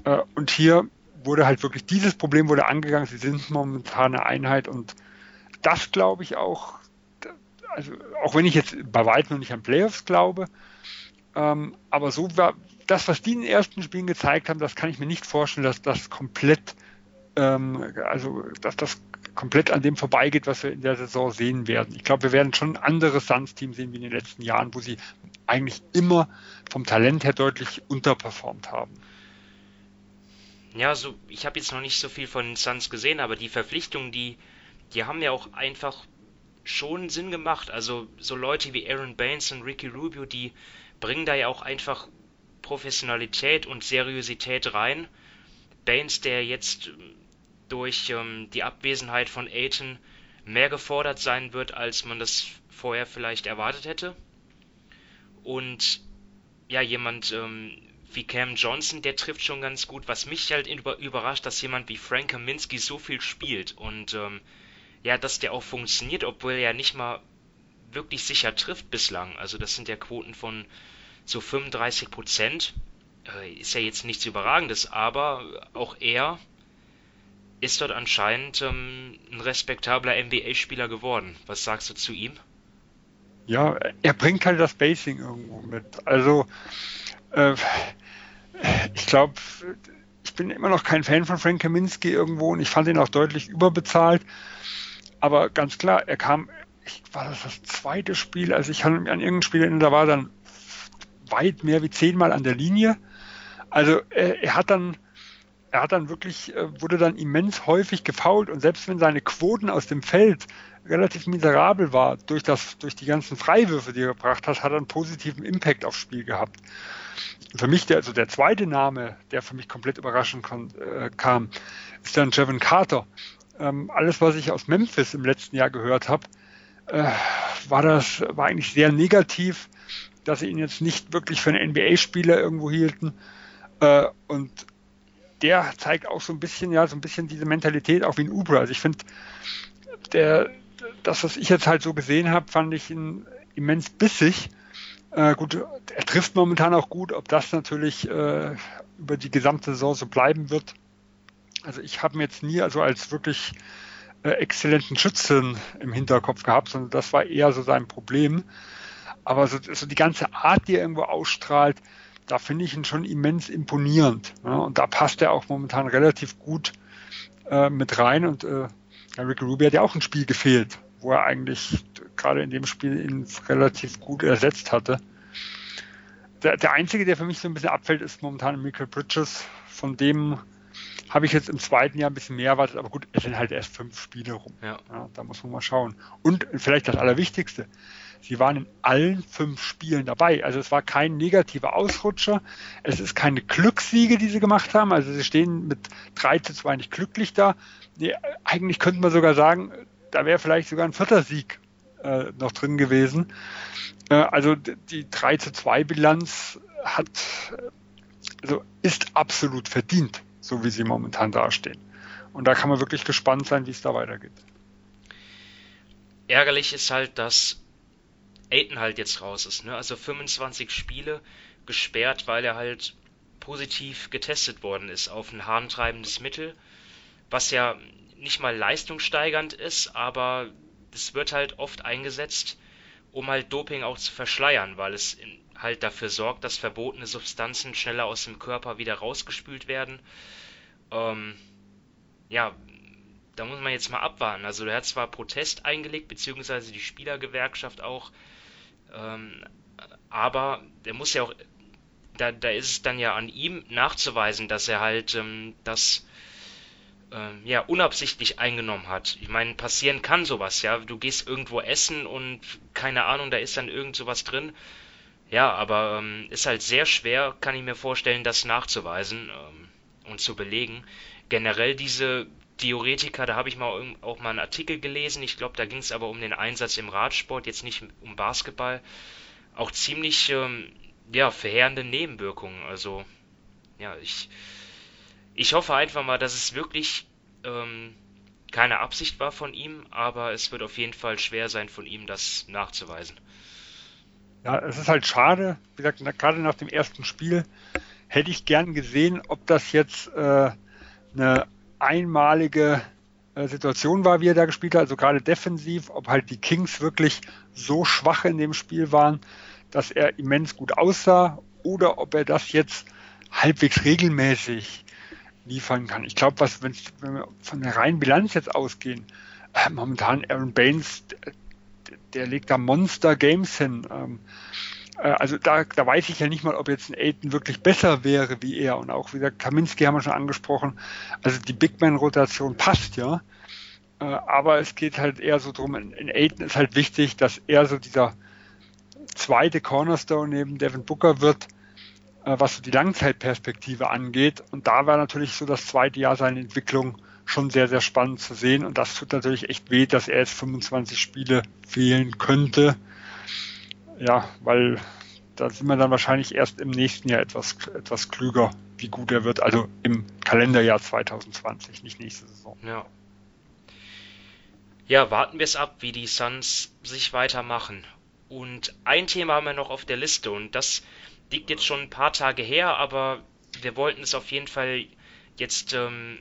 Äh, und hier wurde halt wirklich dieses Problem wurde angegangen. Sie sind momentan eine Einheit und das glaube ich auch, also auch wenn ich jetzt bei weitem noch nicht an Playoffs glaube, ähm, aber so war das, was die in den ersten Spielen gezeigt haben, das kann ich mir nicht vorstellen, dass das komplett, ähm, also dass das komplett an dem vorbeigeht, was wir in der Saison sehen werden. Ich glaube, wir werden schon ein anderes Suns-Team sehen wie in den letzten Jahren, wo sie eigentlich immer vom Talent her deutlich unterperformt haben. Ja, so ich habe jetzt noch nicht so viel von den Suns gesehen, aber die Verpflichtungen, die, die haben ja auch einfach schon Sinn gemacht. Also so Leute wie Aaron Baines und Ricky Rubio, die bringen da ja auch einfach Professionalität und Seriosität rein. Baines, der jetzt durch ähm, die Abwesenheit von Aiton mehr gefordert sein wird, als man das vorher vielleicht erwartet hätte. Und ja, jemand ähm, wie Cam Johnson, der trifft schon ganz gut. Was mich halt über überrascht, dass jemand wie Frank Kaminski so viel spielt und ähm, ja, dass der auch funktioniert, obwohl er nicht mal wirklich sicher trifft bislang. Also das sind ja Quoten von so 35 Prozent. Äh, ist ja jetzt nichts Überragendes, aber auch er ist dort anscheinend ähm, ein respektabler NBA-Spieler geworden. Was sagst du zu ihm? Ja, er bringt halt das Basing irgendwo mit. Also, äh, ich glaube, ich bin immer noch kein Fan von Frank Kaminski irgendwo und ich fand ihn auch deutlich überbezahlt. Aber ganz klar, er kam, ich, war das das zweite Spiel, also ich kann mich an irgendein Spiel erinnern, da war dann weit mehr wie zehnmal an der Linie. Also er, er hat dann er hat dann wirklich, äh, wurde dann immens häufig gefault und selbst wenn seine Quoten aus dem Feld relativ miserabel war, durch, das, durch die ganzen Freiwürfe, die er gebracht hat, hat er einen positiven Impact aufs Spiel gehabt. Für mich, der, also der zweite Name, der für mich komplett überraschend äh, kam, ist dann Jevin Carter. Ähm, alles, was ich aus Memphis im letzten Jahr gehört habe, äh, war das war eigentlich sehr negativ, dass sie ihn jetzt nicht wirklich für einen NBA-Spieler irgendwo hielten. Äh, und der zeigt auch so ein bisschen, ja, so ein bisschen diese Mentalität auch wie ein Uber. Also ich finde, der, das, was ich jetzt halt so gesehen habe, fand ich ihn immens bissig. Äh, gut, er trifft momentan auch gut. Ob das natürlich äh, über die gesamte Saison so bleiben wird. Also ich habe ihn jetzt nie also als wirklich äh, exzellenten Schützen im Hinterkopf gehabt, sondern das war eher so sein Problem. Aber so, so die ganze Art, die er irgendwo ausstrahlt, da finde ich ihn schon immens imponierend. Ja, und da passt er auch momentan relativ gut äh, mit rein. Und äh, Ricky Ruby hat ja auch ein Spiel gefehlt, wo er eigentlich gerade in dem Spiel ihn relativ gut ersetzt hatte. Der, der einzige, der für mich so ein bisschen abfällt, ist momentan Michael Bridges. Von dem habe ich jetzt im zweiten Jahr ein bisschen mehr erwartet, aber gut, es sind halt erst fünf Spiele rum. Ja. ja. da muss man mal schauen. Und vielleicht das Allerwichtigste, Sie waren in allen fünf Spielen dabei. Also es war kein negativer Ausrutscher. Es ist keine Glückssiege, die sie gemacht haben. Also sie stehen mit 3 zu 2 nicht glücklich da. Nee, eigentlich könnte man sogar sagen, da wäre vielleicht sogar ein vierter Sieg äh, noch drin gewesen. Äh, also die 3 zu 2 Bilanz hat, also ist absolut verdient, so wie sie momentan dastehen. Und da kann man wirklich gespannt sein, wie es da weitergeht. Ärgerlich ist halt, dass Aiton halt jetzt raus ist. Ne? Also 25 Spiele gesperrt, weil er halt positiv getestet worden ist auf ein harntreibendes Mittel, was ja nicht mal leistungssteigernd ist, aber es wird halt oft eingesetzt, um halt Doping auch zu verschleiern, weil es halt dafür sorgt, dass verbotene Substanzen schneller aus dem Körper wieder rausgespült werden. Ähm, ja, da muss man jetzt mal abwarten. Also er hat zwar Protest eingelegt, beziehungsweise die Spielergewerkschaft auch, ähm, aber der muss ja auch, da, da ist es dann ja an ihm nachzuweisen, dass er halt ähm, das ähm, ja unabsichtlich eingenommen hat. Ich meine, passieren kann sowas, ja. Du gehst irgendwo essen und keine Ahnung, da ist dann irgend sowas drin. Ja, aber ähm, ist halt sehr schwer, kann ich mir vorstellen, das nachzuweisen ähm, und zu belegen. Generell diese Diuretiker, da habe ich mal auch mal einen Artikel gelesen. Ich glaube, da ging es aber um den Einsatz im Radsport, jetzt nicht um Basketball. Auch ziemlich ähm, ja, verheerende Nebenwirkungen. Also, ja, ich, ich hoffe einfach mal, dass es wirklich ähm, keine Absicht war von ihm, aber es wird auf jeden Fall schwer sein, von ihm das nachzuweisen. Ja, es ist halt schade. Wie gesagt, gerade nach dem ersten Spiel hätte ich gern gesehen, ob das jetzt äh, eine einmalige äh, Situation war, wie er da gespielt hat, also gerade defensiv, ob halt die Kings wirklich so schwach in dem Spiel waren, dass er immens gut aussah oder ob er das jetzt halbwegs regelmäßig liefern kann. Ich glaube, wenn wir von der reinen Bilanz jetzt ausgehen, äh, momentan Aaron Baines, der, legt da Monster Games hin. Ähm, äh, also da, da weiß ich ja nicht mal, ob jetzt ein Aiden wirklich besser wäre wie er. Und auch, wie gesagt, Kaminski haben wir schon angesprochen. Also die Big Man-Rotation passt ja. Äh, aber es geht halt eher so drum, in Aiden ist halt wichtig, dass er so dieser zweite Cornerstone neben Devin Booker wird, äh, was so die Langzeitperspektive angeht. Und da war natürlich so das zweite Jahr seine Entwicklung schon sehr, sehr spannend zu sehen. Und das tut natürlich echt weh, dass er jetzt 25 Spiele fehlen könnte. Ja, weil da sind wir dann wahrscheinlich erst im nächsten Jahr etwas, etwas klüger, wie gut er wird. Also im Kalenderjahr 2020, nicht nächste Saison. Ja. Ja, warten wir es ab, wie die Suns sich weitermachen. Und ein Thema haben wir noch auf der Liste und das liegt jetzt schon ein paar Tage her, aber wir wollten es auf jeden Fall jetzt ähm,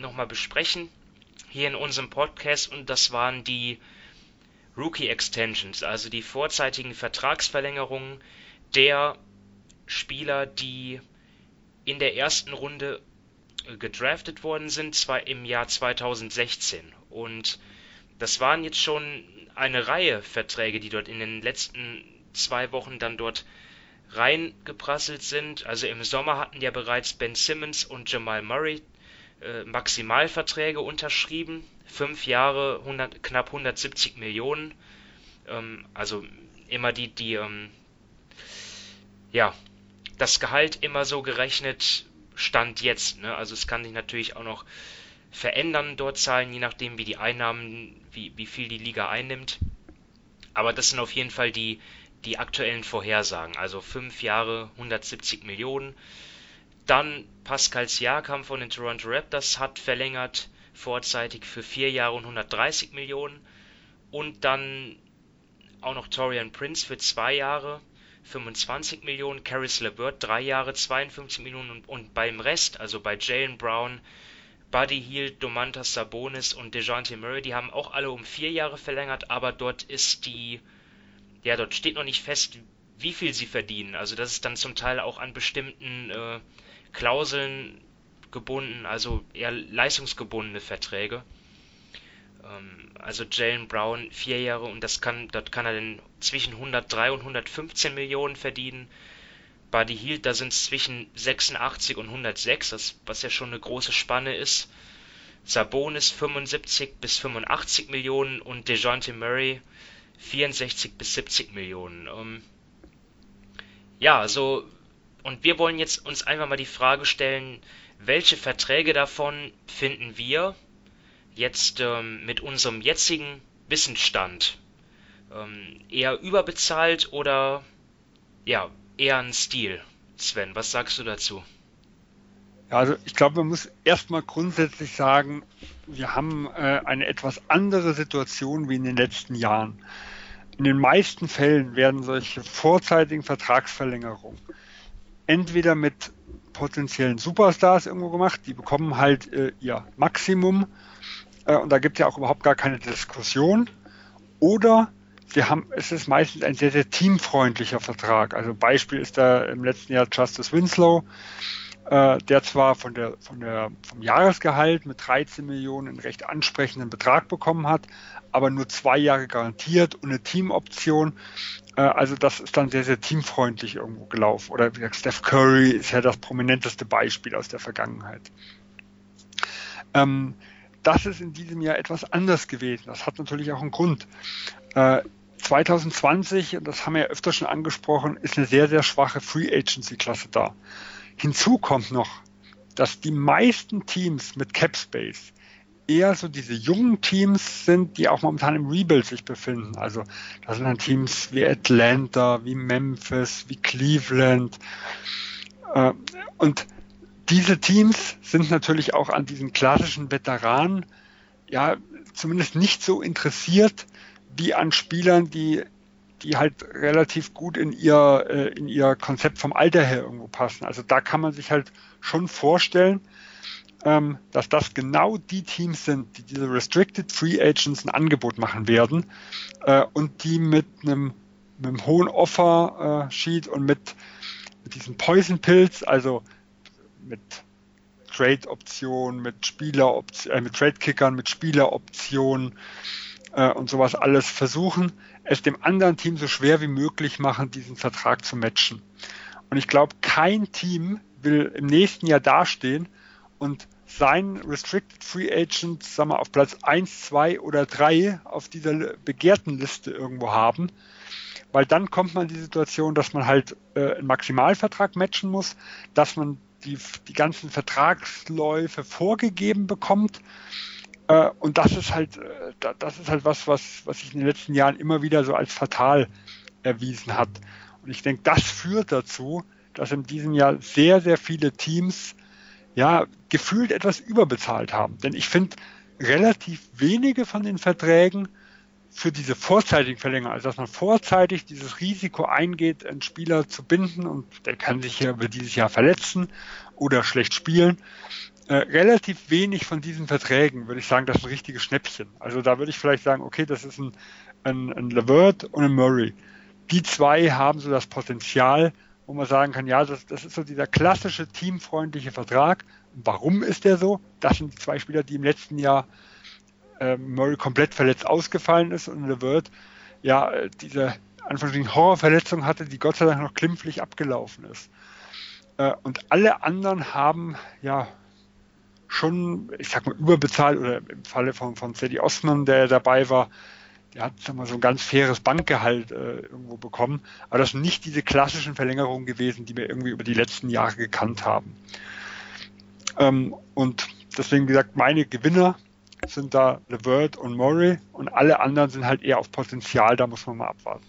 nochmal besprechen hier in unserem Podcast und das waren die Rookie Extensions, also die vorzeitigen Vertragsverlängerungen der Spieler, die in der ersten Runde gedraftet worden sind, zwar im Jahr 2016. Und das waren jetzt schon eine Reihe Verträge, die dort in den letzten zwei Wochen dann dort reingeprasselt sind. Also im Sommer hatten ja bereits Ben Simmons und Jamal Murray äh, Maximalverträge unterschrieben fünf Jahre 100, knapp 170 Millionen. Ähm, also immer die, die, ähm, ja, das Gehalt immer so gerechnet, Stand jetzt. Ne? Also es kann sich natürlich auch noch verändern dort Zahlen, je nachdem wie die Einnahmen, wie, wie viel die Liga einnimmt. aber das sind auf jeden Fall die, die aktuellen Vorhersagen. Also fünf Jahre, 170 Millionen. Dann Pascal Siakam von den Toronto Raptors hat verlängert vorzeitig für vier Jahre und 130 Millionen. Und dann auch noch Torian Prince für zwei Jahre 25 Millionen, Caris LeVert drei Jahre 52 Millionen und, und beim Rest, also bei Jalen Brown, Buddy Hield, Domantas Sabonis und DeJounte Murray, die haben auch alle um vier Jahre verlängert, aber dort ist die, ja, dort steht noch nicht fest, wie viel sie verdienen. Also das ist dann zum Teil auch an bestimmten äh, Klauseln gebunden, also eher leistungsgebundene Verträge. Ähm, also Jalen Brown vier Jahre und das kann, dort kann er dann zwischen 103 und 115 Millionen verdienen. Buddy Hield, da sind es zwischen 86 und 106, das, was ja schon eine große Spanne ist. Sabonis 75 bis 85 Millionen und DeJounte Murray 64 bis 70 Millionen. Ähm, ja, so und wir wollen jetzt uns einfach mal die Frage stellen, welche Verträge davon finden wir jetzt ähm, mit unserem jetzigen Wissensstand ähm, eher überbezahlt oder ja, eher ein Stil? Sven, was sagst du dazu? Also ich glaube, man muss erstmal grundsätzlich sagen, wir haben äh, eine etwas andere Situation wie in den letzten Jahren. In den meisten Fällen werden solche vorzeitigen Vertragsverlängerungen entweder mit potenziellen Superstars irgendwo gemacht, die bekommen halt äh, ihr Maximum äh, und da gibt es ja auch überhaupt gar keine Diskussion. Oder sie haben, es ist meistens ein sehr, sehr teamfreundlicher Vertrag. Also Beispiel ist da im letzten Jahr Justice Winslow, äh, der zwar von der, von der, vom Jahresgehalt mit 13 Millionen einen recht ansprechenden Betrag bekommen hat, aber nur zwei Jahre garantiert und eine Teamoption. Äh, also das ist dann sehr, sehr teamfreundlich irgendwo gelaufen. Oder wie gesagt, Steph Curry ist ja das prominenteste Beispiel aus der Vergangenheit. Ähm, das ist in diesem Jahr etwas anders gewesen. Das hat natürlich auch einen Grund. Äh, 2020, und das haben wir ja öfter schon angesprochen, ist eine sehr, sehr schwache Free Agency-Klasse da. Hinzu kommt noch, dass die meisten Teams mit Cap Space eher so diese jungen Teams sind, die auch momentan im Rebuild sich befinden. Also das sind dann Teams wie Atlanta, wie Memphis, wie Cleveland. Äh, und diese Teams sind natürlich auch an diesen klassischen Veteranen ja zumindest nicht so interessiert wie an Spielern, die die halt relativ gut in ihr, äh, in ihr Konzept vom Alter her irgendwo passen. Also da kann man sich halt schon vorstellen, ähm, dass das genau die Teams sind, die diese Restricted Free Agents ein Angebot machen werden äh, und die mit einem, mit einem hohen Offer-Sheet und mit, mit diesen Poison Pills, also mit Trade-Optionen, mit Spieler, äh, mit Trade-Kickern, mit Spieleroptionen äh, und sowas alles versuchen, es dem anderen Team so schwer wie möglich machen, diesen Vertrag zu matchen. Und ich glaube, kein Team will im nächsten Jahr dastehen und sein Restricted Free Agent, sagen wir, auf Platz 1, 2 oder 3 auf dieser begehrten Liste irgendwo haben. Weil dann kommt man in die Situation, dass man halt äh, einen Maximalvertrag matchen muss, dass man die, die ganzen Vertragsläufe vorgegeben bekommt. Äh, und das ist halt, äh, das ist halt was, was, was sich in den letzten Jahren immer wieder so als fatal erwiesen hat. Und ich denke, das führt dazu, dass in diesem Jahr sehr, sehr viele Teams ja gefühlt etwas überbezahlt haben. Denn ich finde, relativ wenige von den Verträgen für diese vorzeitigen Verlängerungen, also dass man vorzeitig dieses Risiko eingeht, einen Spieler zu binden und der kann sich ja über dieses Jahr verletzen oder schlecht spielen. Äh, relativ wenig von diesen Verträgen würde ich sagen, das ist ein richtiges Schnäppchen. Also da würde ich vielleicht sagen, okay, das ist ein, ein, ein Levert und ein Murray. Die zwei haben so das Potenzial, wo man sagen kann, ja, das, das ist so dieser klassische teamfreundliche Vertrag. Warum ist der so? Das sind die zwei Spieler, die im letzten Jahr äh, Murray komplett verletzt ausgefallen ist und LeVert ja diese Anführungsstrichen Horrorverletzung hatte, die Gott sei Dank noch klimpflich abgelaufen ist. Äh, und alle anderen haben ja schon, ich sag mal, überbezahlt oder im Falle von, von Sadie Osman, der dabei war, der hat sag mal, so ein ganz faires Bankgehalt äh, irgendwo bekommen. Aber das sind nicht diese klassischen Verlängerungen gewesen, die wir irgendwie über die letzten Jahre gekannt haben. Ähm, und deswegen, gesagt, meine Gewinner sind da LeVert und Murray und alle anderen sind halt eher auf Potenzial, da muss man mal abwarten.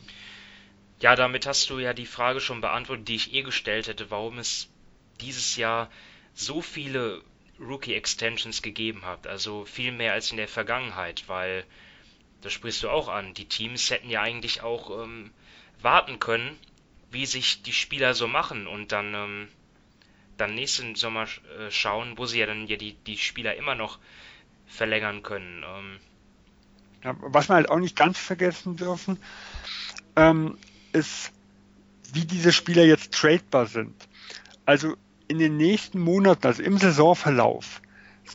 Ja, damit hast du ja die Frage schon beantwortet, die ich eh gestellt hätte, warum es dieses Jahr so viele Rookie Extensions gegeben hat. Also viel mehr als in der Vergangenheit, weil, das sprichst du auch an, die Teams hätten ja eigentlich auch ähm, warten können, wie sich die Spieler so machen und dann, ähm, dann nächsten Sommer äh, schauen, wo sie ja dann ja die, die Spieler immer noch verlängern können. Ähm, ja, was wir halt auch nicht ganz vergessen dürfen, ähm, ist, wie diese Spieler jetzt tradebar sind. Also in den nächsten Monaten, also im Saisonverlauf,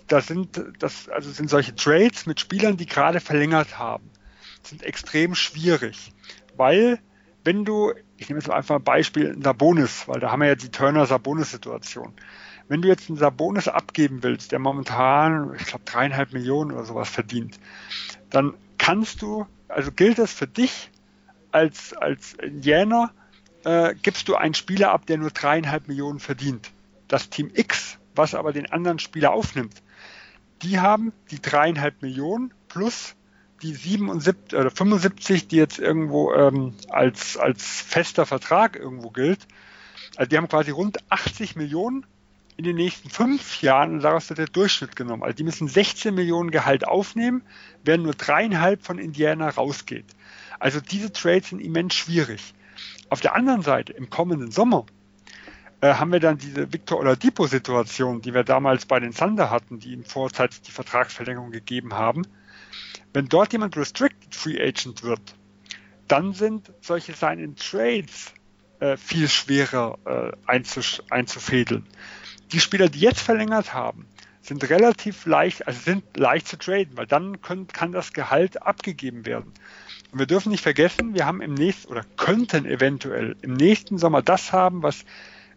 das sind, das, also sind solche Trades mit Spielern, die gerade verlängert haben, sind extrem schwierig, weil wenn du, ich nehme jetzt einfach ein Beispiel Sabonis, weil da haben wir ja die Turner-Sabonis-Situation. Wenn du jetzt einen Sabonis abgeben willst, der momentan, ich glaube, dreieinhalb Millionen oder sowas verdient, dann kannst du, also gilt das für dich als, als Indianer, äh, gibst du einen Spieler ab, der nur dreieinhalb Millionen verdient. Das Team X, was aber den anderen Spieler aufnimmt, die haben die dreieinhalb Millionen plus die 77 oder 75, die jetzt irgendwo ähm, als, als fester Vertrag irgendwo gilt. Also die haben quasi rund 80 Millionen in den nächsten fünf Jahren und daraus wird der Durchschnitt genommen. Also die müssen 16 Millionen Gehalt aufnehmen, während nur dreieinhalb von Indiana rausgeht. Also diese Trades sind immens schwierig. Auf der anderen Seite, im kommenden Sommer, äh, haben wir dann diese Victor Oladipo-Situation, die wir damals bei den Thunder hatten, die ihm vorzeitig die Vertragsverlängerung gegeben haben. Wenn dort jemand Restricted Free Agent wird, dann sind solche Sign-in Trades äh, viel schwerer äh, einzuf einzufädeln. Die Spieler, die jetzt verlängert haben, sind relativ leicht, also sind leicht zu traden, weil dann können, kann das Gehalt abgegeben werden. Und wir dürfen nicht vergessen, wir haben im nächsten oder könnten eventuell im nächsten Sommer das haben, was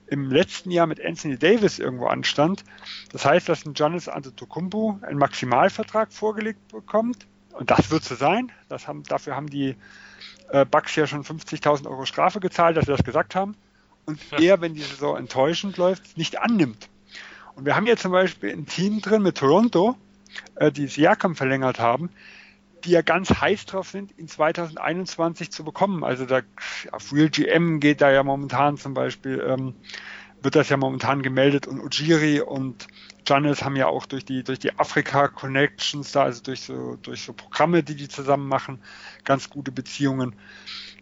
im letzten Jahr mit Anthony Davis irgendwo anstand. Das heißt, dass ein Giannis Antetokounmpo einen Maximalvertrag vorgelegt bekommt. Und das wird so sein. Das haben, dafür haben die äh, Bucks ja schon 50.000 Euro Strafe gezahlt, dass sie das gesagt haben und er, wenn die Saison enttäuschend läuft, nicht annimmt. Und wir haben jetzt zum Beispiel ein Team drin mit Toronto, äh, die Siakam verlängert haben, die ja ganz heiß drauf sind, ihn 2021 zu bekommen. Also da auf Real GM geht da ja momentan zum Beispiel, ähm, wird das ja momentan gemeldet und Ujiri und Janis haben ja auch durch die, durch die Afrika-Connections da, also durch so, durch so Programme, die die zusammen machen, ganz gute Beziehungen.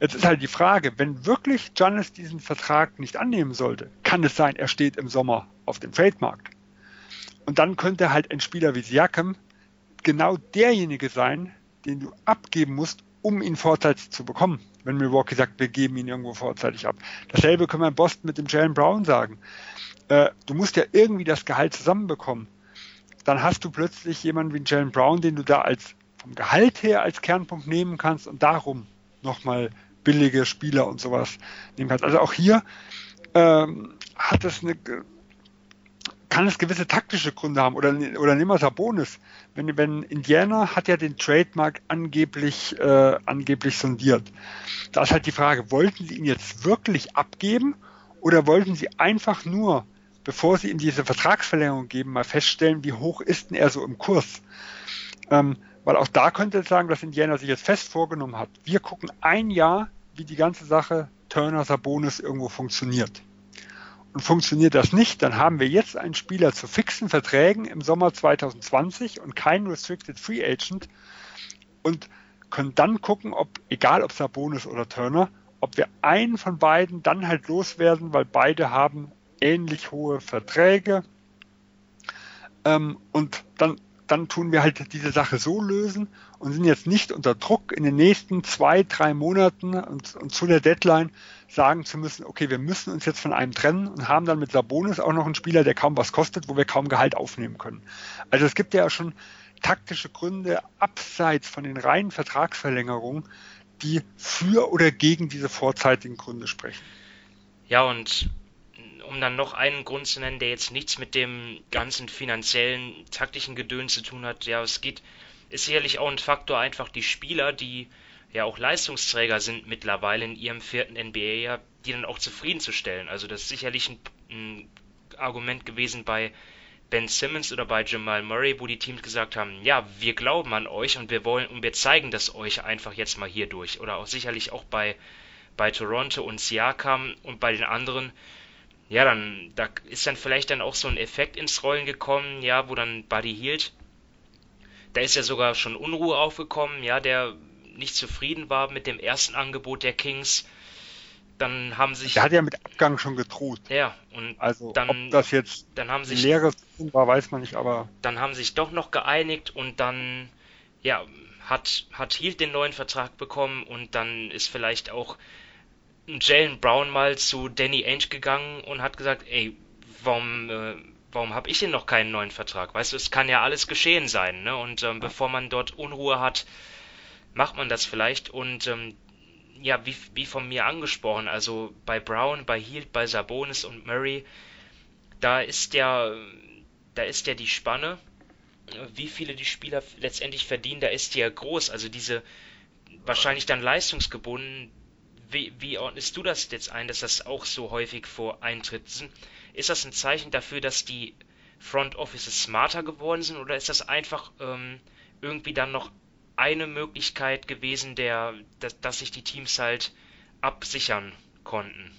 Jetzt ist halt die Frage, wenn wirklich Giannis diesen Vertrag nicht annehmen sollte, kann es sein, er steht im Sommer auf dem Trademarkt. Und dann könnte halt ein Spieler wie Siakam genau derjenige sein, den du abgeben musst, um ihn vorzeitig zu bekommen. Wenn Milwaukee sagt, wir geben ihn irgendwo vorzeitig ab. Dasselbe können wir in Boston mit dem Jalen Brown sagen. Äh, du musst ja irgendwie das Gehalt zusammenbekommen. Dann hast du plötzlich jemanden wie Jalen Brown, den du da als vom Gehalt her als Kernpunkt nehmen kannst und darum nochmal billige Spieler und sowas nehmen kannst. Also auch hier ähm, hat es eine, kann es gewisse taktische Gründe haben. Oder, oder nehmen wir Sabonis. Wenn, wenn Indiana hat ja den Trademark angeblich, äh, angeblich sondiert. Da ist halt die Frage, wollten sie ihn jetzt wirklich abgeben oder wollten sie einfach nur, bevor sie ihm diese Vertragsverlängerung geben, mal feststellen, wie hoch ist denn er so im Kurs? Ähm, weil auch da könnte es sagen, dass Indiana sich jetzt fest vorgenommen hat. Wir gucken ein Jahr wie die ganze Sache Turner Sabonis irgendwo funktioniert. Und funktioniert das nicht, dann haben wir jetzt einen Spieler zu fixen Verträgen im Sommer 2020 und keinen Restricted Free Agent und können dann gucken, ob, egal ob Sabonis oder Turner, ob wir einen von beiden dann halt loswerden, weil beide haben ähnlich hohe Verträge. Ähm, und dann dann tun wir halt diese Sache so lösen und sind jetzt nicht unter Druck in den nächsten zwei, drei Monaten und, und, zu der Deadline sagen zu müssen, okay, wir müssen uns jetzt von einem trennen und haben dann mit Sabonis auch noch einen Spieler, der kaum was kostet, wo wir kaum Gehalt aufnehmen können. Also es gibt ja schon taktische Gründe abseits von den reinen Vertragsverlängerungen, die für oder gegen diese vorzeitigen Gründe sprechen. Ja, und um dann noch einen Grund zu nennen, der jetzt nichts mit dem ganzen finanziellen, taktischen Gedöns zu tun hat, ja, es geht, ist sicherlich auch ein Faktor einfach die Spieler, die ja auch Leistungsträger sind mittlerweile in ihrem vierten NBA-Jahr, die dann auch zufriedenzustellen. Also das ist sicherlich ein, ein Argument gewesen bei Ben Simmons oder bei Jamal Murray, wo die Teams gesagt haben, ja, wir glauben an euch und wir wollen und wir zeigen das euch einfach jetzt mal hier durch. Oder auch sicherlich auch bei, bei Toronto und Siakam und bei den anderen. Ja, dann da ist dann vielleicht dann auch so ein Effekt ins Rollen gekommen, ja, wo dann Buddy Hield, da ist ja sogar schon Unruhe aufgekommen, ja, der nicht zufrieden war mit dem ersten Angebot der Kings dann haben sich. Der hat ja mit Abgang schon gedroht. Ja, und also, dann, ob das jetzt dann haben sich, leere war, weiß man nicht, aber. Dann haben sich doch noch geeinigt und dann, ja, hat, hat Hield den neuen Vertrag bekommen und dann ist vielleicht auch Jalen Brown mal zu Danny Ainge gegangen und hat gesagt, ey, warum, äh, warum habe ich denn noch keinen neuen Vertrag? Weißt du, es kann ja alles geschehen sein, ne? Und ähm, bevor man dort Unruhe hat, macht man das vielleicht und ähm, ja, wie, wie von mir angesprochen, also bei Brown, bei Hield, bei Sabonis und Murray, da ist ja, da ist ja die Spanne, wie viele die Spieler letztendlich verdienen, da ist die ja groß, also diese wahrscheinlich dann leistungsgebunden. Wie, wie ordnest du das jetzt ein, dass das auch so häufig vor eintritt? Ist das ein Zeichen dafür, dass die Front Offices smarter geworden sind oder ist das einfach ähm, irgendwie dann noch eine Möglichkeit gewesen, der, dass, dass sich die Teams halt absichern konnten?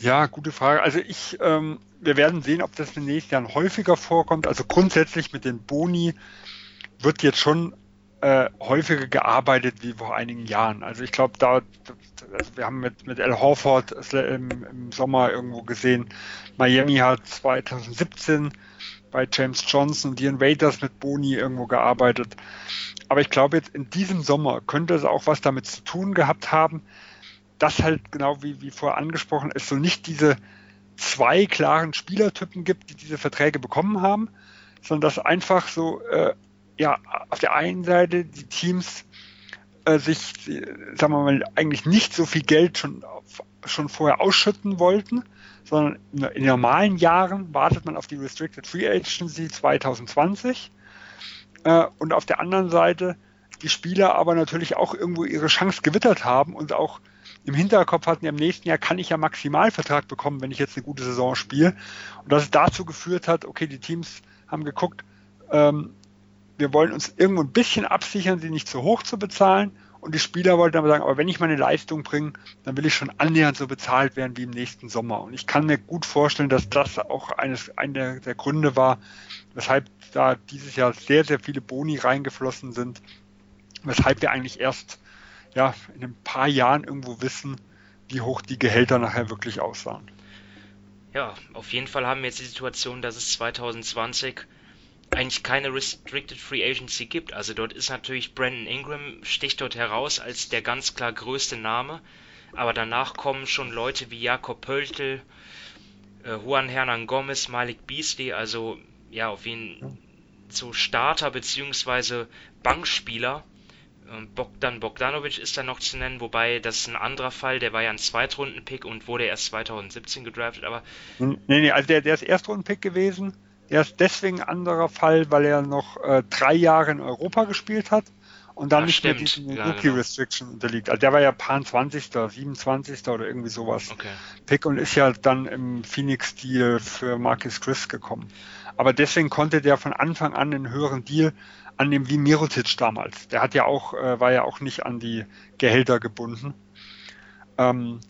Ja, gute Frage. Also ich, ähm, wir werden sehen, ob das in den nächsten Jahren häufiger vorkommt. Also grundsätzlich mit den Boni wird jetzt schon äh, häufiger gearbeitet wie vor einigen Jahren. Also ich glaube, da, also wir haben mit, mit Al Horford im, im Sommer irgendwo gesehen, Miami hat 2017 bei James Johnson und Ian Waiters mit Boni irgendwo gearbeitet. Aber ich glaube, jetzt in diesem Sommer könnte es auch was damit zu tun gehabt haben, dass halt genau wie, wie vorher angesprochen, es so nicht diese zwei klaren Spielertypen gibt, die diese Verträge bekommen haben, sondern dass einfach so, äh, ja, auf der einen Seite die Teams äh, sich, sagen wir mal, eigentlich nicht so viel Geld schon, schon vorher ausschütten wollten, sondern in normalen Jahren wartet man auf die Restricted Free Agency 2020 äh, und auf der anderen Seite die Spieler aber natürlich auch irgendwo ihre Chance gewittert haben und auch im Hinterkopf hatten, im nächsten Jahr kann ich ja Maximalvertrag bekommen, wenn ich jetzt eine gute Saison spiele. Und dass es dazu geführt hat, okay, die Teams haben geguckt, ähm, wir wollen uns irgendwo ein bisschen absichern, sie nicht zu hoch zu bezahlen. Und die Spieler wollten aber sagen, aber wenn ich meine Leistung bringe, dann will ich schon annähernd so bezahlt werden wie im nächsten Sommer. Und ich kann mir gut vorstellen, dass das auch eines, einer der Gründe war, weshalb da dieses Jahr sehr, sehr viele Boni reingeflossen sind, weshalb wir eigentlich erst ja, in ein paar Jahren irgendwo wissen, wie hoch die Gehälter nachher wirklich aussahen. Ja, auf jeden Fall haben wir jetzt die Situation, dass es 2020 eigentlich keine Restricted Free Agency gibt. Also dort ist natürlich Brandon Ingram, sticht dort heraus als der ganz klar größte Name. Aber danach kommen schon Leute wie Jakob Pöltl, äh, Juan Hernan Gomez, Malik Beasley, also ja, auf jeden so Starter bzw. Bankspieler. Ähm, Bogdan Bogdanovic ist da noch zu nennen, wobei das ist ein anderer Fall, der war ja ein Zweitrunden-Pick und wurde erst 2017 gedraftet, aber. Nee, nee, also der, der ist Erstrunden-Pick gewesen. Er ist deswegen ein anderer Fall, weil er noch äh, drei Jahre in Europa gespielt hat und dann Ach, nicht stimmt. mehr diesen ja, Rookie genau. Restriction unterliegt. Also der war ja Pan 20. 27. oder irgendwie sowas okay. Pick und ist ja dann im Phoenix-Deal für Marcus Chris gekommen. Aber deswegen konnte der von Anfang an einen höheren Deal annehmen wie Mirotic damals. Der hat ja auch, äh, war ja auch nicht an die Gehälter gebunden. Ähm,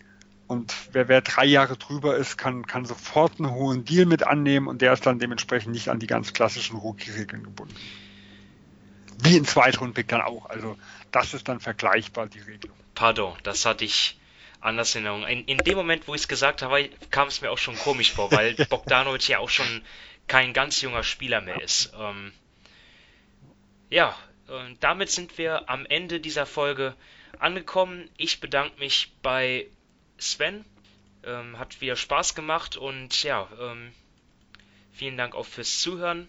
und wer, wer drei Jahre drüber ist, kann, kann sofort einen hohen Deal mit annehmen und der ist dann dementsprechend nicht an die ganz klassischen Rookie-Regeln gebunden. Wie ein Zweitrundpick dann auch. Also das ist dann vergleichbar, die Regelung. Pardon, das hatte ich anders in Erinnerung. In, in dem Moment, wo ich es gesagt habe, kam es mir auch schon komisch vor, weil Bogdanovic ja auch schon kein ganz junger Spieler mehr ist. Ähm, ja, damit sind wir am Ende dieser Folge angekommen. Ich bedanke mich bei Sven. Ähm, hat wieder Spaß gemacht und ja, ähm, vielen Dank auch fürs Zuhören.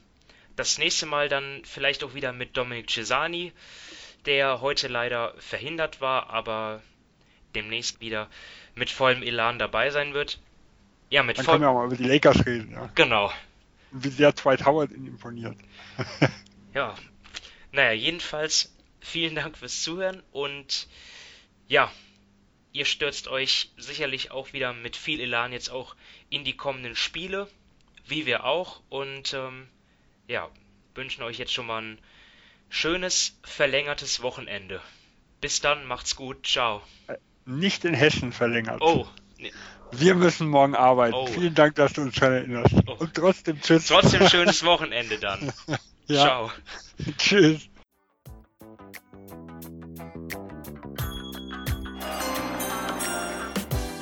Das nächste Mal dann vielleicht auch wieder mit Dominik Cesani, der heute leider verhindert war, aber demnächst wieder mit vollem Elan dabei sein wird. Ja, mit Dann können wir auch mal über die Lakers reden. Ja. Genau. Wie sehr Dwight Howard ihn imponiert. ja, naja, jedenfalls vielen Dank fürs Zuhören und ja, ihr stürzt euch sicherlich auch wieder mit viel Elan jetzt auch in die kommenden Spiele. wie wir auch. Und ähm, ja, wünschen euch jetzt schon mal ein schönes, verlängertes Wochenende. Bis dann, macht's gut, ciao. Nicht in Hessen verlängert. Oh, Wir müssen morgen arbeiten. Oh. Vielen Dank, dass du uns daran erinnerst. Oh. Und trotzdem tschüss. trotzdem schönes Wochenende dann. ja, Ciao. tschüss.